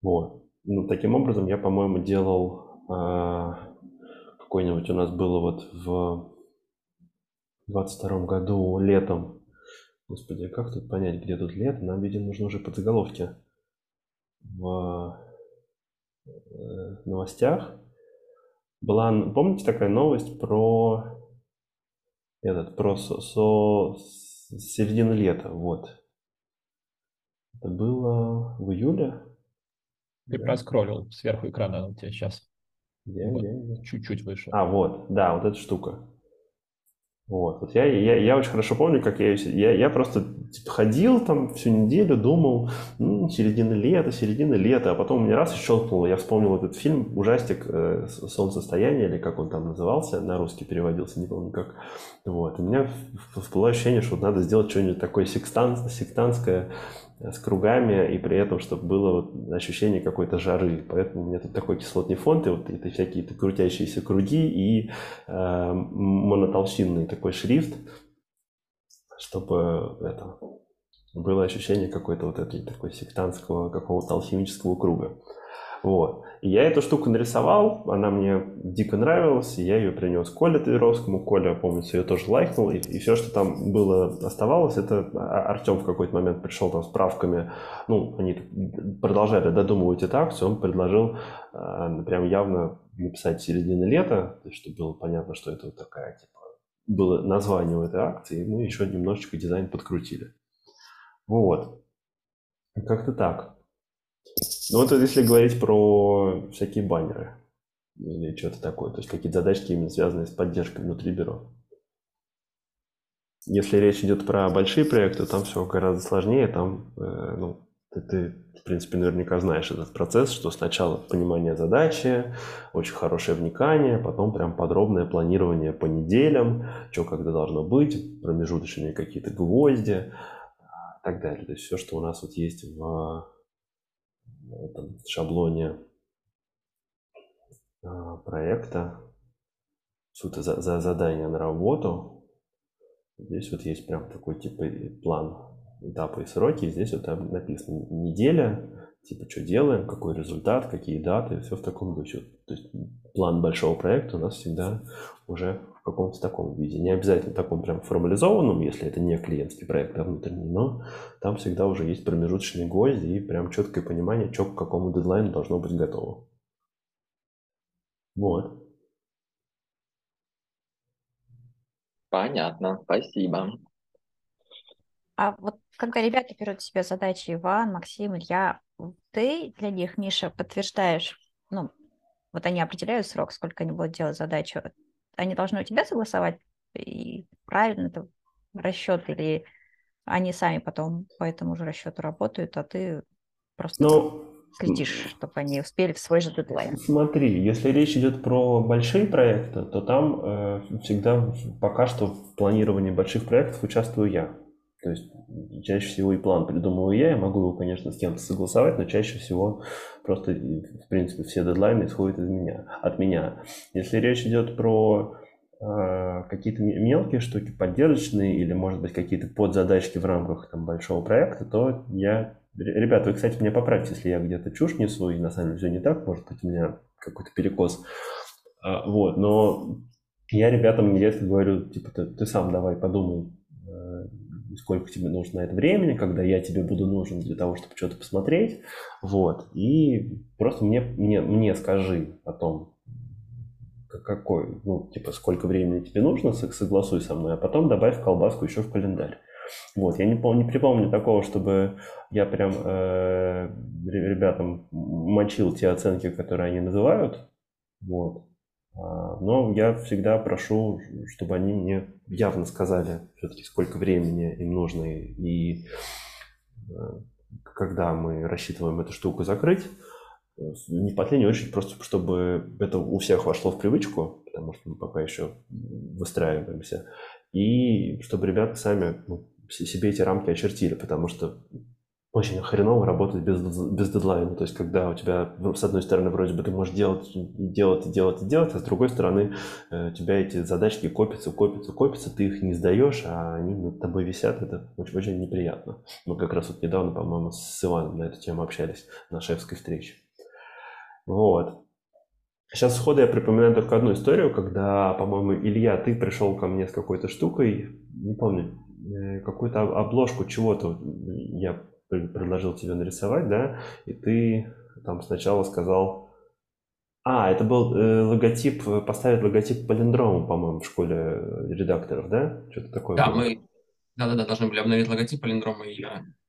Вот. Ну, таким образом, я, по-моему, делал а, какой-нибудь у нас было вот в 22 году летом Господи, как тут понять, где тут лето? Нам, видимо, нужно уже подзаголовки в э, новостях. Была, помните, такая новость про этот, про со, со, середины лета, вот. Это было в июле. Ты да. проскроллил сверху экрана у тебя сейчас. Где, вот, где, где? Чуть-чуть выше. А, вот, да, вот эта штука. Вот, вот я, я, я очень хорошо помню, как я, я, я просто типа, ходил там всю неделю, думал, ну, середина лета, середина лета, а потом меня раз и щелкнуло, я вспомнил этот фильм, ужастик э, «Солнцестояние», или как он там назывался, на русский переводился, не помню как. Вот, у меня всплыло ощущение, что надо сделать что-нибудь такое сектант, сектантское, с кругами, и при этом, чтобы было вот ощущение какой-то жары. Поэтому у меня тут такой кислотный фонд, и вот это всякие крутящиеся круги и э, монотолщинный такой шрифт, чтобы это было ощущение какой-то вот этой такой сектантского какого-то алхимического круга. Вот. И я эту штуку нарисовал, она мне дико нравилась, и я ее принес Коле Тверовскому. Коля, помнится, ее тоже лайкнул, и, и все, что там было, оставалось, это а, Артем в какой-то момент пришел там с правками, ну, они продолжали додумывать эту акцию, он предложил э, прям явно написать середины лета, чтобы было понятно, что это вот такая, типа, было название у этой акции, мы еще немножечко дизайн подкрутили. Вот. Как-то так. Ну вот если говорить про всякие баннеры или что-то такое, то есть какие-то задачки именно связанные с поддержкой внутри бюро. Если речь идет про большие проекты, там все гораздо сложнее, там э, ну, ты, ты, в принципе, наверняка знаешь этот процесс, что сначала понимание задачи, очень хорошее вникание, потом прям подробное планирование по неделям, что когда должно быть, промежуточные какие-то гвозди и так далее. То есть все, что у нас вот есть в в этом шаблоне а, проекта, суть за, за задание на работу. Здесь вот есть прям такой типа план этапы и сроки. Здесь вот там написано неделя, типа что делаем, какой результат, какие даты, все в таком духе. То есть план большого проекта у нас всегда уже в каком-то таком виде. Не обязательно таком прям формализованном, если это не клиентский проект, а внутренний, но там всегда уже есть промежуточные гвозди и прям четкое понимание, что к какому дедлайну должно быть готово. Вот. Понятно, спасибо. А вот когда ребята берут себе задачи, Иван, Максим, Илья, ты для них, Миша, подтверждаешь, ну, вот они определяют срок, сколько они будут делать задачу, они должны у тебя согласовать, и правильно это расчет, или они сами потом по этому же расчету работают, а ты просто Ну, следишь, чтобы они успели в свой же дедлайн. Смотри, если речь идет про большие проекты, то там э, всегда пока что в планировании больших проектов участвую я. То есть чаще всего и план придумываю я, я могу его, конечно, с кем-то согласовать, но чаще всего просто, в принципе, все дедлайны исходят из меня, от меня. Если речь идет про э, какие-то мелкие штуки, поддержочные или, может быть, какие-то подзадачки в рамках там, большого проекта, то я... Ребята, вы, кстати, меня поправьте, если я где-то чушь несу, и на самом деле все не так, может быть, у меня какой-то перекос. А, вот, но я ребятам редко говорю, типа, ты, ты сам давай подумай, сколько тебе нужно на это времени, когда я тебе буду нужен для того, чтобы что-то посмотреть, вот, и просто мне, мне, мне скажи о том, какой, ну, типа, сколько времени тебе нужно, согласуй со мной, а потом добавь колбаску еще в календарь. Вот, я не, помню, не припомню такого, чтобы я прям э, ребятам мочил те оценки, которые они называют, вот. А, но я всегда прошу, чтобы они мне явно сказали все-таки, сколько времени им нужно и э, когда мы рассчитываем эту штуку закрыть. Не в последнюю очередь, просто чтобы это у всех вошло в привычку, потому что мы пока еще выстраиваемся, и чтобы ребята сами ну, себе эти рамки очертили, потому что очень хреново работать без, без дедлайна. То есть, когда у тебя, с одной стороны, вроде бы ты можешь делать, делать, делать, делать, а с другой стороны, э, у тебя эти задачки копятся, копятся, копятся, ты их не сдаешь, а они над тобой висят. Это очень, очень неприятно. Мы как раз вот недавно, по-моему, с Иваном на эту тему общались на шефской встрече. Вот. Сейчас сходу я припоминаю только одну историю, когда, по-моему, Илья, ты пришел ко мне с какой-то штукой, не помню, э, какую-то обложку чего-то я предложил тебе нарисовать, да, и ты там сначала сказал, а, это был э, логотип, поставить логотип палиндрома, по-моему, в школе редакторов, да? Что-то такое. Да, было. мы, да-да-да, должны были обновить логотип палиндрома и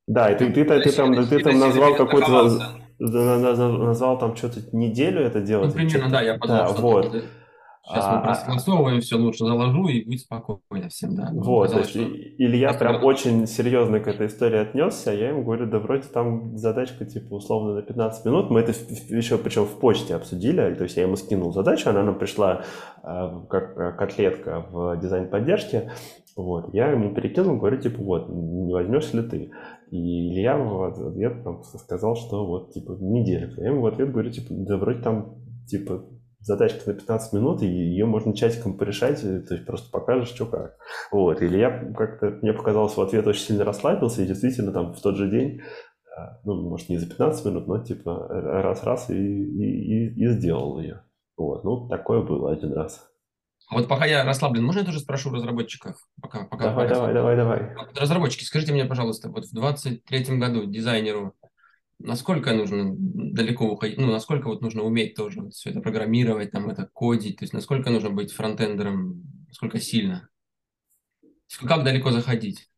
Да, и ты, ты, ты, ты, там, ты там назвал какой-то, назвал там что-то неделю это делать. Ну, примерно, да, я подумал, да, что вот. Сейчас мы а, согласовываем, все лучше заложу и будет спокойно всем, да. Вот, то есть что... Илья прям очень серьезно к этой истории отнесся, а я ему говорю, да вроде там задачка типа условно на 15 минут, мы это еще причем в почте обсудили, то есть я ему скинул задачу, она нам пришла э, как э, котлетка в дизайн поддержки, вот, я ему перекинул, говорю, типа, вот, не возьмешь ли ты? И Илья в ответ там, сказал, что вот, типа, неделька. Я ему в ответ говорю, типа, да вроде там, типа, задачка на 15 минут, и ее можно часиком порешать, э, то есть просто покажешь, что как. Вот. Или я как-то, мне показалось, в ответ очень сильно расслабился, и действительно там в тот же день, а, ну, может, не за 15 минут, но типа раз-раз и, и, и, сделал ее. Вот. Ну, такое было один раз. Вот пока я расслаблен, можно я тоже спрошу разработчиков? Пока, пока давай, давай, давай, давай. Разработчики, скажите мне, пожалуйста, вот в 23 году дизайнеру насколько нужно далеко уходить, ну, насколько вот нужно уметь тоже вот все это программировать, там это кодить, то есть насколько нужно быть фронтендером, насколько сильно, как далеко заходить?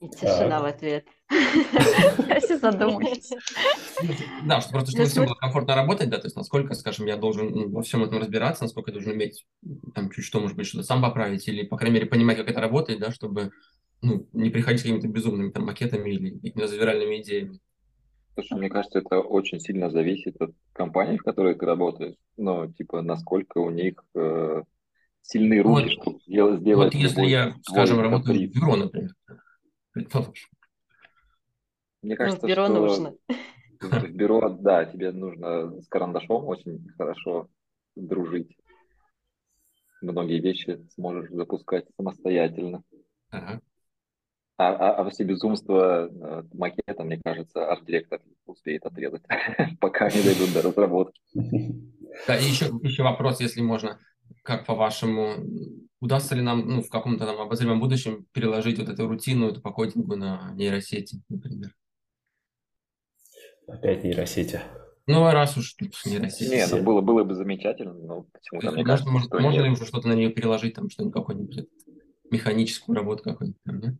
И тишина в ответ. Я все задумаюсь. Да, что просто чтобы всем было комфортно работать, да, то есть насколько, скажем, я должен ну, во всем этом разбираться, насколько я должен уметь там чуть что, может быть, что-то сам поправить, или, по крайней мере, понимать, как это работает, да, чтобы ну, не приходить с какими-то безумными там макетами или какими-то завиральными идеями. Слушай, мне кажется, это очень сильно зависит от компании, в которой ты работаешь. Ну, типа, насколько у них э, сильные руки, вот, чтобы сделать, сделать Вот если я, скажем, работаю в бюро, например, предположим, мне кажется, в бюро что нужно. В бюро, да, тебе нужно с карандашом очень хорошо дружить. Многие вещи сможешь запускать самостоятельно. Ага. А, а, а все безумства э, макета, мне кажется, арт-директор успеет отрезать, пока не дойдут до разработки. Да, и еще, еще вопрос, если можно. Как по-вашему, удастся ли нам ну, в каком-то там обозримом будущем переложить вот эту рутину, эту покодингу на нейросети, например? Опять нейросети. Ну, а раз уж тут нейросеть. Не, ну было, было бы замечательно, но почему-то мне Можно, кажется, может, что можно нет. ли уже что-то на нее переложить, там что-нибудь какой-нибудь механическую работу какую-нибудь там, да?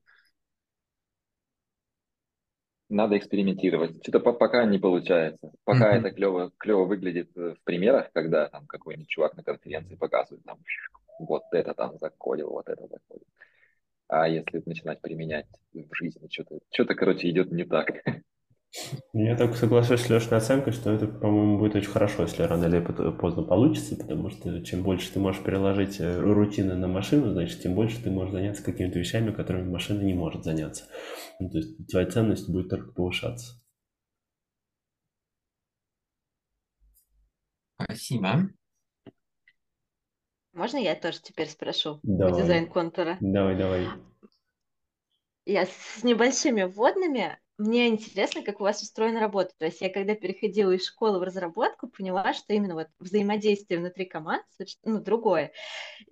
Надо экспериментировать. Что-то по- пока не получается. Пока Мгм. это клево, клево выглядит э, в примерах, когда там какой-нибудь чувак на конференции показывает, там, вот это там закодил, вот это закодил. А если начинать применять в жизни, что-то, что-то, короче, идет не так. Я только соглашусь с Лешей оценкой, что это, по-моему, будет очень хорошо, если рано или поздно получится, потому что чем больше ты можешь переложить э, рутины на машину, значит, тем больше ты можешь заняться какими-то вещами, которыми машина не может заняться. Ну, то есть твоя ценность будет только повышаться. Спасибо. Можно я тоже теперь спрошу Давай. по дизайн-контура? Давай, давай. Я с небольшими вводными. Мне интересно, как у вас устроена работа. То есть я когда переходила из школы в разработку, поняла, что именно вот взаимодействие внутри команд, ну, другое.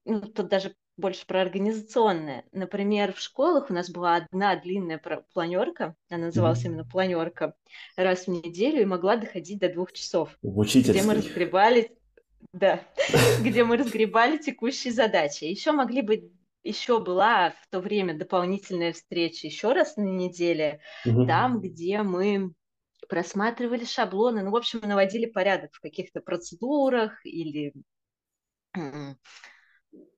Ну, тут даже больше про организационное. Например, в школах у нас была одна длинная планерка, она называлась Мгм. именно планерка, раз в неделю и могла доходить до двух часов, где мы разгребали, да, где мы разгребали текущие задачи. Еще могли быть, еще была в то время дополнительная встреча еще раз на неделе, Мгм. там, где мы просматривали шаблоны, ну, в общем, наводили порядок в каких-то процедурах или,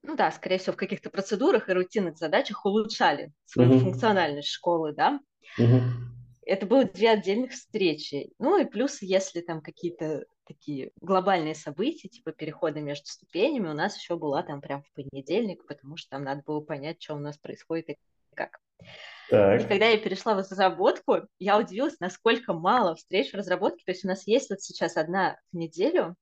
ну да, скорее всего, в каких-то процедурах и рутинных задачах улучшали свою Мгм. функциональность школы, да. Мгм. Это было две отдельных встречи. Ну и плюс, если там какие-то такие глобальные события, типа перехода между ступенями, у нас еще была там прям в понедельник, потому что там надо было понять, что у нас происходит и как. И Так. когда я перешла в разработку, я удивилась, насколько мало встреч в разработке. То есть у нас есть вот сейчас одна в неделю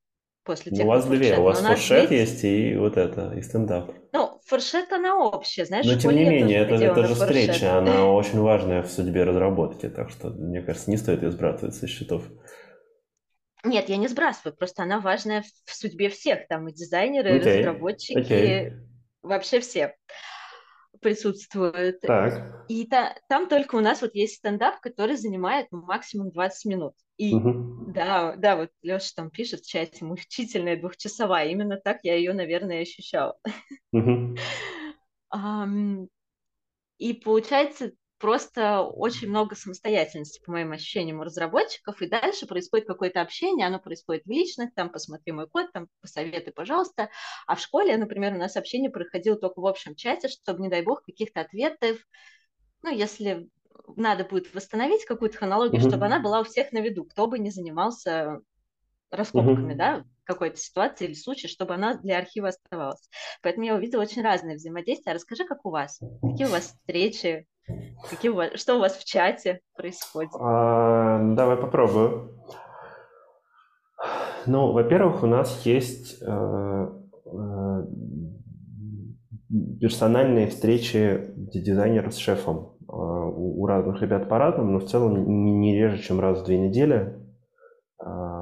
после Ну, у вас две. У вас фуршет есть и вот это, и стендап. Ну, фуршет, она общая, знаешь, Но тем не менее, это, это же фуршет. встреча, она очень важная в судьбе разработки, так что, мне кажется, не стоит ее сбрасывать со счетов. Нет, я не сбрасываю, просто она важная в судьбе всех, там и дизайнеры, и Окей, разработчики, окей. вообще все присутствуют. Так. И та- там только у нас вот есть стендап, который занимает максимум 20 минут. И Мгм. да, да, вот Леша там пишет в чате, мучительная двухчасовая. Именно так я ее, наверное, ощущала. Мгм. Ам, И получается просто очень много самостоятельности, по моим ощущениям, у разработчиков, и дальше происходит какое-то общение, оно происходит в личных, там, посмотри мой код, там, посоветуй, пожалуйста. А в школе, например, у нас общение проходило только в общем чате, чтобы, не дай бог, каких-то ответов, ну, если надо будет восстановить какую-то хронологию, Мгм. чтобы она была у всех на виду, кто бы не занимался раскопками, Мгм. да, какой-то ситуации или случае, чтобы она для архива оставалась. Поэтому я увидела очень разные взаимодействия. Расскажи, как у вас? Какие у вас встречи? Какие у вас, что у вас в чате происходит? А, давай попробую. Ну, во-первых, у нас есть э, э, персональные встречи ди- дизайнера с шефом. Э, У у разных ребят по-разному, но в целом не не реже, чем раз в две недели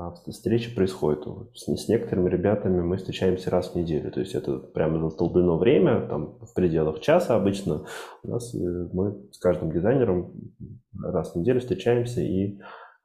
а, встречи происходят. Вот С, с некоторыми ребятами мы встречаемся раз в неделю. То есть это прямо застолблено время, там в пределах часа обычно. У нас э, мы с каждым дизайнером раз в неделю встречаемся и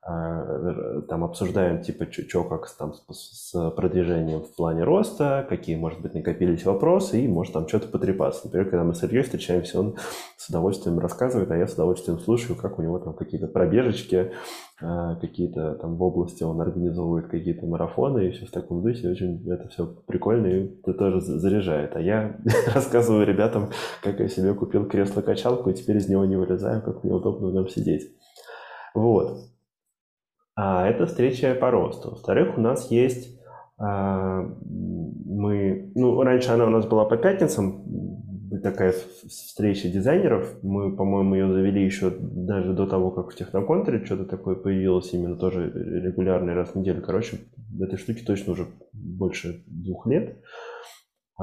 там обсуждаем типа что как там, с, с продвижением в плане роста, какие, может быть, накопились вопросы, и может там что-то потрепаться. Например, когда мы с Ильей встречаемся, он с удовольствием рассказывает, а я с удовольствием слушаю, как у него там какие-то пробежечки, а, какие-то там в области он организовывает какие-то марафоны и все в таком духе. Очень это все прикольно и это тоже за- заряжает. А я рассказываю ребятам, как я себе купил кресло-качалку и теперь из него не вылезаю, как мне удобно в нем сидеть. Вот. А это встреча по росту. Во-вторых, у нас есть а, мы, ну, раньше она у нас была по пятницам, такая встреча дизайнеров. Мы, по-моему, ее завели еще даже до того, как в Техноконтуре что-то такое появилось, именно тоже регулярный раз в неделю. Короче, этой штуке точно уже больше двух лет.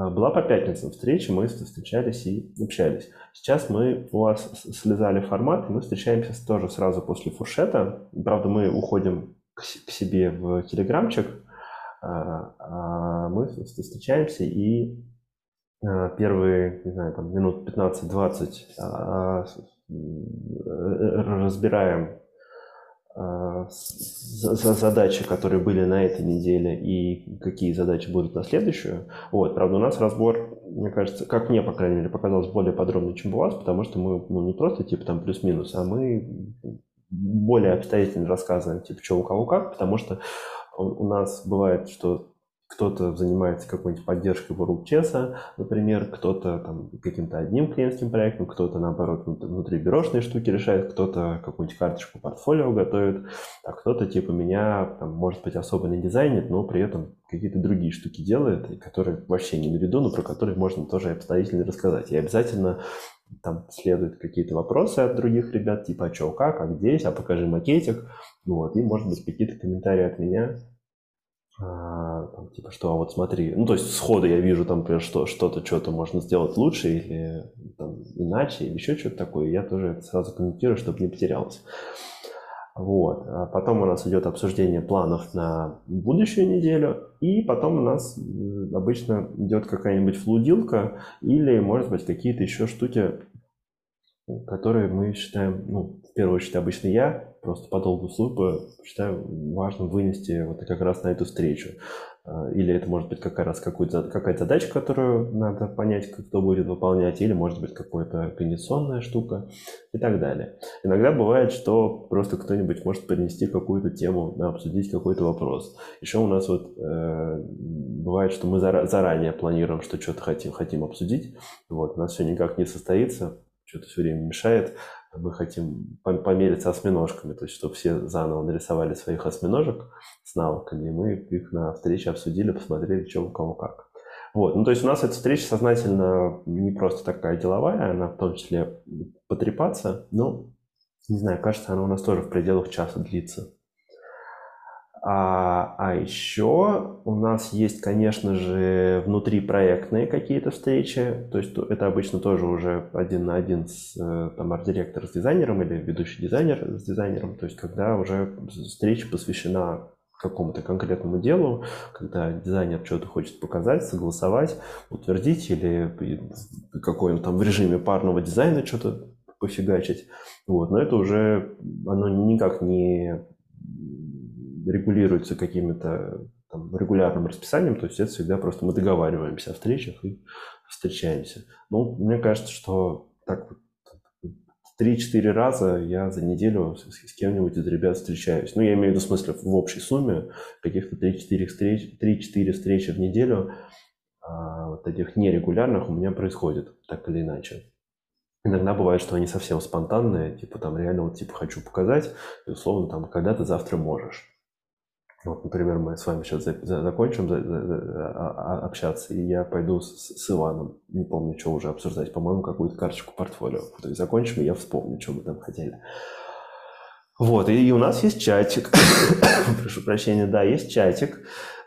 А, Была по пятницам встреча, мы встречались и общались. Сейчас мы у вас слезали формат, и мы встречаемся тоже сразу после фуршета. Правда, мы уходим к, себе в телеграмчик, а, а мы встречаемся и первые, не знаю, там минут 15-20 а, с- м, э, разбираем за задачи, которые были на этой неделе и какие задачи будут на следующую. Вот, правда, у нас разбор, мне кажется, как мне, по крайней мере, показалось более подробный, чем у вас, потому что мы ну, не просто типа там плюс-минус, а мы более обстоятельно рассказываем, типа, что у кого как, потому что у нас бывает, что кто-то занимается какой-нибудь поддержкой WorldChess, например, кто-то там каким-то одним клиентским проектом, кто-то, наоборот, внутрибюрошные штуки решает, кто-то какую-нибудь карточку портфолио готовит, а кто-то, типа меня, там, может быть, особо не дизайнит, но при этом какие-то другие штуки делает, которые вообще не на виду, но про которые можно тоже обстоятельно рассказать. И обязательно там следуют какие-то вопросы от других ребят, типа, а что, как, а здесь, а покажи макетик, вот, и, может быть, какие-то комментарии от меня, а, там, типа, что, а вот смотри, ну, то есть сходу я вижу там, например, что что-то, что-то можно сделать лучше или там, иначе, или еще что-то такое, я тоже это сразу комментирую, чтобы не потерялось. Вот. А потом у нас идет обсуждение планов на будущую неделю, и потом у нас обычно идет какая-нибудь флудилка или, может быть, какие-то еще штуки, которые мы считаем, ну, в первую очередь обычно я, просто по долгу службы считаю важным вынести вот как раз на эту встречу. А, или это может быть как раз какая-то задача, которую надо понять, кто будет выполнять, или может быть какая-то организационная штука и так далее. Иногда бывает, что просто кто-нибудь может принести какую-то тему, да, обсудить какой-то вопрос. Еще у нас вот э, бывает, что мы заранее планируем, что что-то хотим, хотим обсудить. Вот, у нас все никак не состоится, что-то все время мешает мы хотим помериться осьминожками, то есть чтобы все заново нарисовали своих осьминожек с навыками, и мы их на встрече обсудили, посмотрели, что у кого как. Вот. Ну, то есть у нас эта встреча сознательно не просто такая деловая, она в том числе потрепаться, но, не знаю, кажется, она у нас тоже в пределах часа длится. А, а еще у нас есть, конечно же, внутрипроектные какие-то встречи. То есть это обычно тоже уже один на один с э, там, арт-директор с дизайнером или ведущий дизайнер с дизайнером. То есть когда уже встреча посвящена какому-то конкретному делу, когда дизайнер что-то хочет показать, согласовать, утвердить или какой-нибудь там в режиме парного дизайна что-то пофигачить. Вот. Но это уже оно никак не регулируется каким-то там, регулярным расписанием, то есть это всегда просто мы договариваемся о встречах и встречаемся. Ну, мне кажется, что так вот 3-4 раза я за неделю с, с кем-нибудь из ребят встречаюсь. Ну, я имею в виду в смысле в общей сумме каких-то 3-4 встреч, 3-4 встречи в неделю а, вот этих нерегулярных у меня происходит, так или иначе. Иногда бывает, что они совсем спонтанные, типа там реально вот типа хочу показать, и условно там когда ты завтра можешь. Вот, например, мы с вами сейчас за, за, закончим за, за, а, а, общаться, и я пойду с, с Иваном, не помню, что уже обсуждать, по-моему, какую-то карточку портфолио. То есть закончим, и я вспомню, что мы там хотели. Вот, и, и у нас есть чатик, прошу прощения, да, есть чатик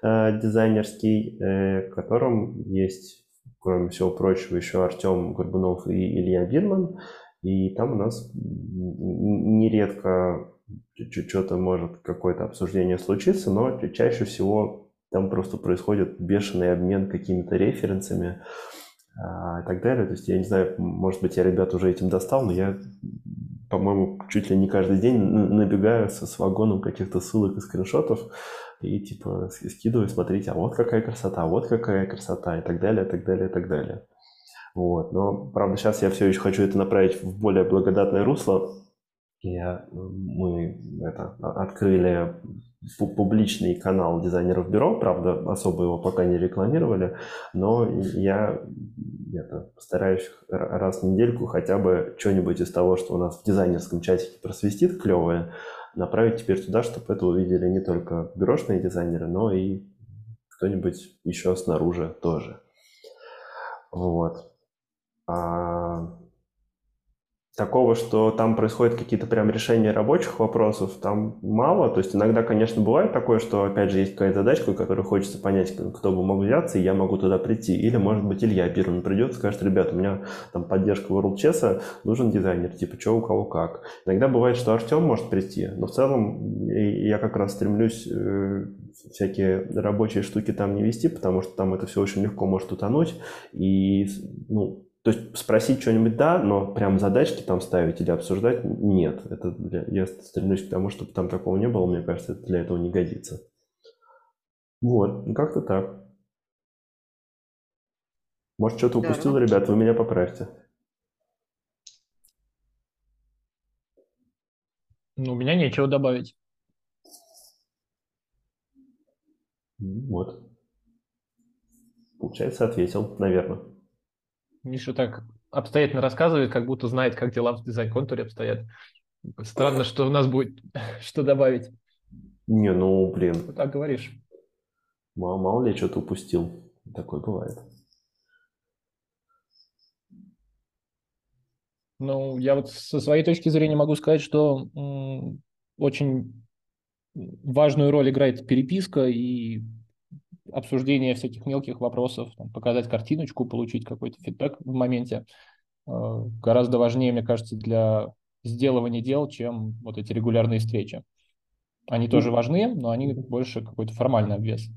э, дизайнерский, э, в котором есть, кроме всего прочего, еще Артем Горбунов и Илья Бирман, и там у нас нередко что-то может какое-то обсуждение случиться, но чаще всего там просто происходит бешеный обмен какими-то референсами а, и так далее. То есть я не знаю, может быть, я ребят уже этим достал, но я, по-моему, чуть ли не каждый день набегаю со, с вагоном каких-то ссылок и скриншотов и типа скидываю, смотрите, а вот какая красота, а вот какая красота и так далее, и так далее, и так далее. Вот. Но, правда, сейчас я все еще хочу это направить в более благодатное русло, я, мы это, открыли публичный канал дизайнеров бюро, правда, особо его пока не рекламировали, но я это, стараюсь раз в недельку хотя бы что-нибудь из того, что у нас в дизайнерском чатике просвистит клевое, направить теперь туда, чтобы это увидели не только бюрошные дизайнеры, но и кто-нибудь еще снаружи тоже. Вот. А такого, что там происходят какие-то прям решения рабочих вопросов, там мало. То есть иногда, конечно, бывает такое, что, опять же, есть какая-то задачка, которую хочется понять, кто бы мог взяться, и я могу туда прийти. Или, может быть, Илья Бирман придет и скажет, ребят, у меня там поддержка World Chess, нужен дизайнер, типа, что у кого как. Иногда бывает, что Артем может прийти, но в целом я как раз стремлюсь э, всякие рабочие штуки там не вести, потому что там это все очень легко может утонуть, и, ну, То есть спросить что-нибудь да, но прям задачки там ставить или обсуждать нет. Это для, я стремлюсь к тому, чтобы там такого не было. Мне кажется, это для этого не годится. Вот, ну как-то так. Может, что-то упустил, ребят, вы меня поправьте. Ну, у меня нечего добавить. Вот. Получается, ответил, наверное. Миша так обстоятельно рассказывает, как будто знает, как дела в дизайн-контуре обстоят. Странно, что у нас будет что добавить. Не, ну, блин, Вот так говоришь. мало, мало ли что-то упустил. Такое бывает. Ну, я вот со своей точки зрения могу сказать, что очень важную роль играет переписка и обсуждение всяких мелких вопросов, там, показать картиночку, получить какой-то фидбэк в моменте. э, Гораздо важнее, мне кажется, для сделывания дел, чем вот эти регулярные встречи. Они тоже важны, но они больше какой-то формальный обвес.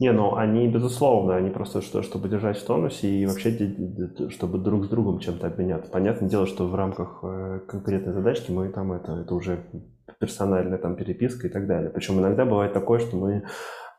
Не, ну они, безусловно, они просто что, чтобы держать в тонусе и вообще, чтобы друг с другом чем-то обменяться. Понятное дело, что в рамках э, конкретной задачки мы там это, это уже персональная там переписка и так далее. Причем иногда бывает такое, что мы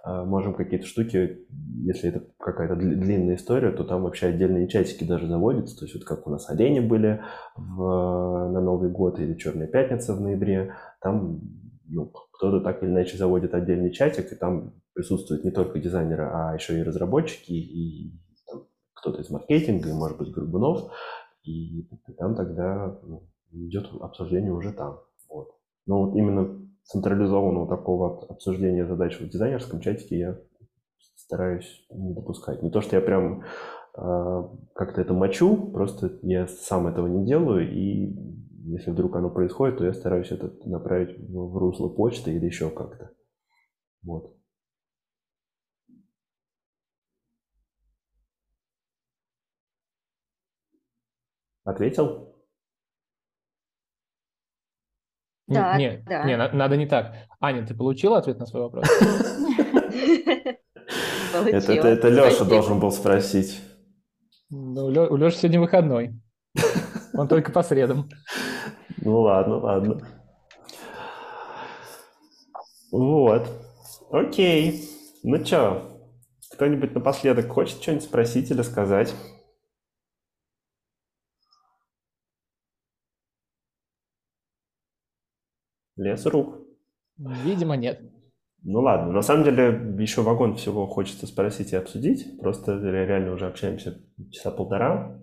можем какие-то штуки, если это какая-то дли- длинная история, то там вообще отдельные чатики даже заводятся. То есть вот как у нас олени были в, на Новый год или Черная пятница в ноябре, там ну, кто-то так или иначе заводит отдельный чатик, и там присутствуют не только дизайнеры, а еще и разработчики, и там кто-то из маркетинга, и, может быть, Горбунов, и там тогда ну, идет обсуждение уже там. Вот. Но вот именно централизованного такого об- обсуждения задач в дизайнерском чатике я стараюсь не допускать. Не то, что я прям э, как-то это мочу, просто я сам этого не делаю, и если вдруг оно происходит, то я стараюсь это направить в русло почты или еще как-то. Вот. Ответил? Не- Да, не, да. не, на- надо не так. Аня, ты получила ответ на свой вопрос? Это, это, Получила. это Леша Спасибо. должен был спросить. Ну, Лё- у Леши сегодня выходной. Он только по средам. Ну ладно, ладно. Вот. Окей. Ну чё, кто-нибудь напоследок хочет что-нибудь спросить или сказать? Лес рук. Видимо, нет. Ну ладно, на самом деле еще вагон всего хочется спросить и обсудить. Просто ре- реально уже общаемся часа полтора.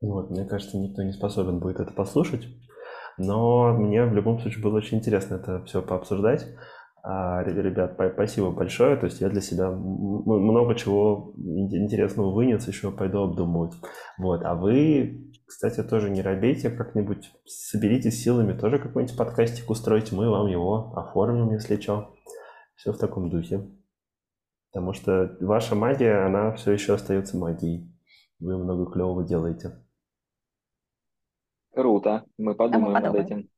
Вот, мне кажется, никто не способен будет это послушать. Но мне в любом случае было очень интересно это все пообсуждать. А, ре- ребят, па- спасибо большое. То есть я для себя много чего ин- интересного вынес, еще пойду обдумывать. Вот, а вы, кстати, тоже не робейте как-нибудь, соберитесь силами, тоже какой-нибудь подкастик устроите, мы вам его оформим, если что. Все в таком духе. Потому что ваша магия, она все еще остается магией. Вы много клевого делаете. Круто. Мы подумаем над подумаем. этим.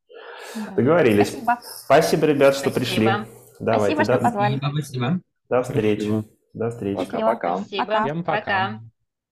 Да. Договорились. Спасибо. Спасибо, ребят, что пришли. Спасибо. Давайте, Спасибо, что до, позвали. Спасибо, спасибо. до встречи. До встречи. Пока-пока. Спасибо. Всем пока. Пока.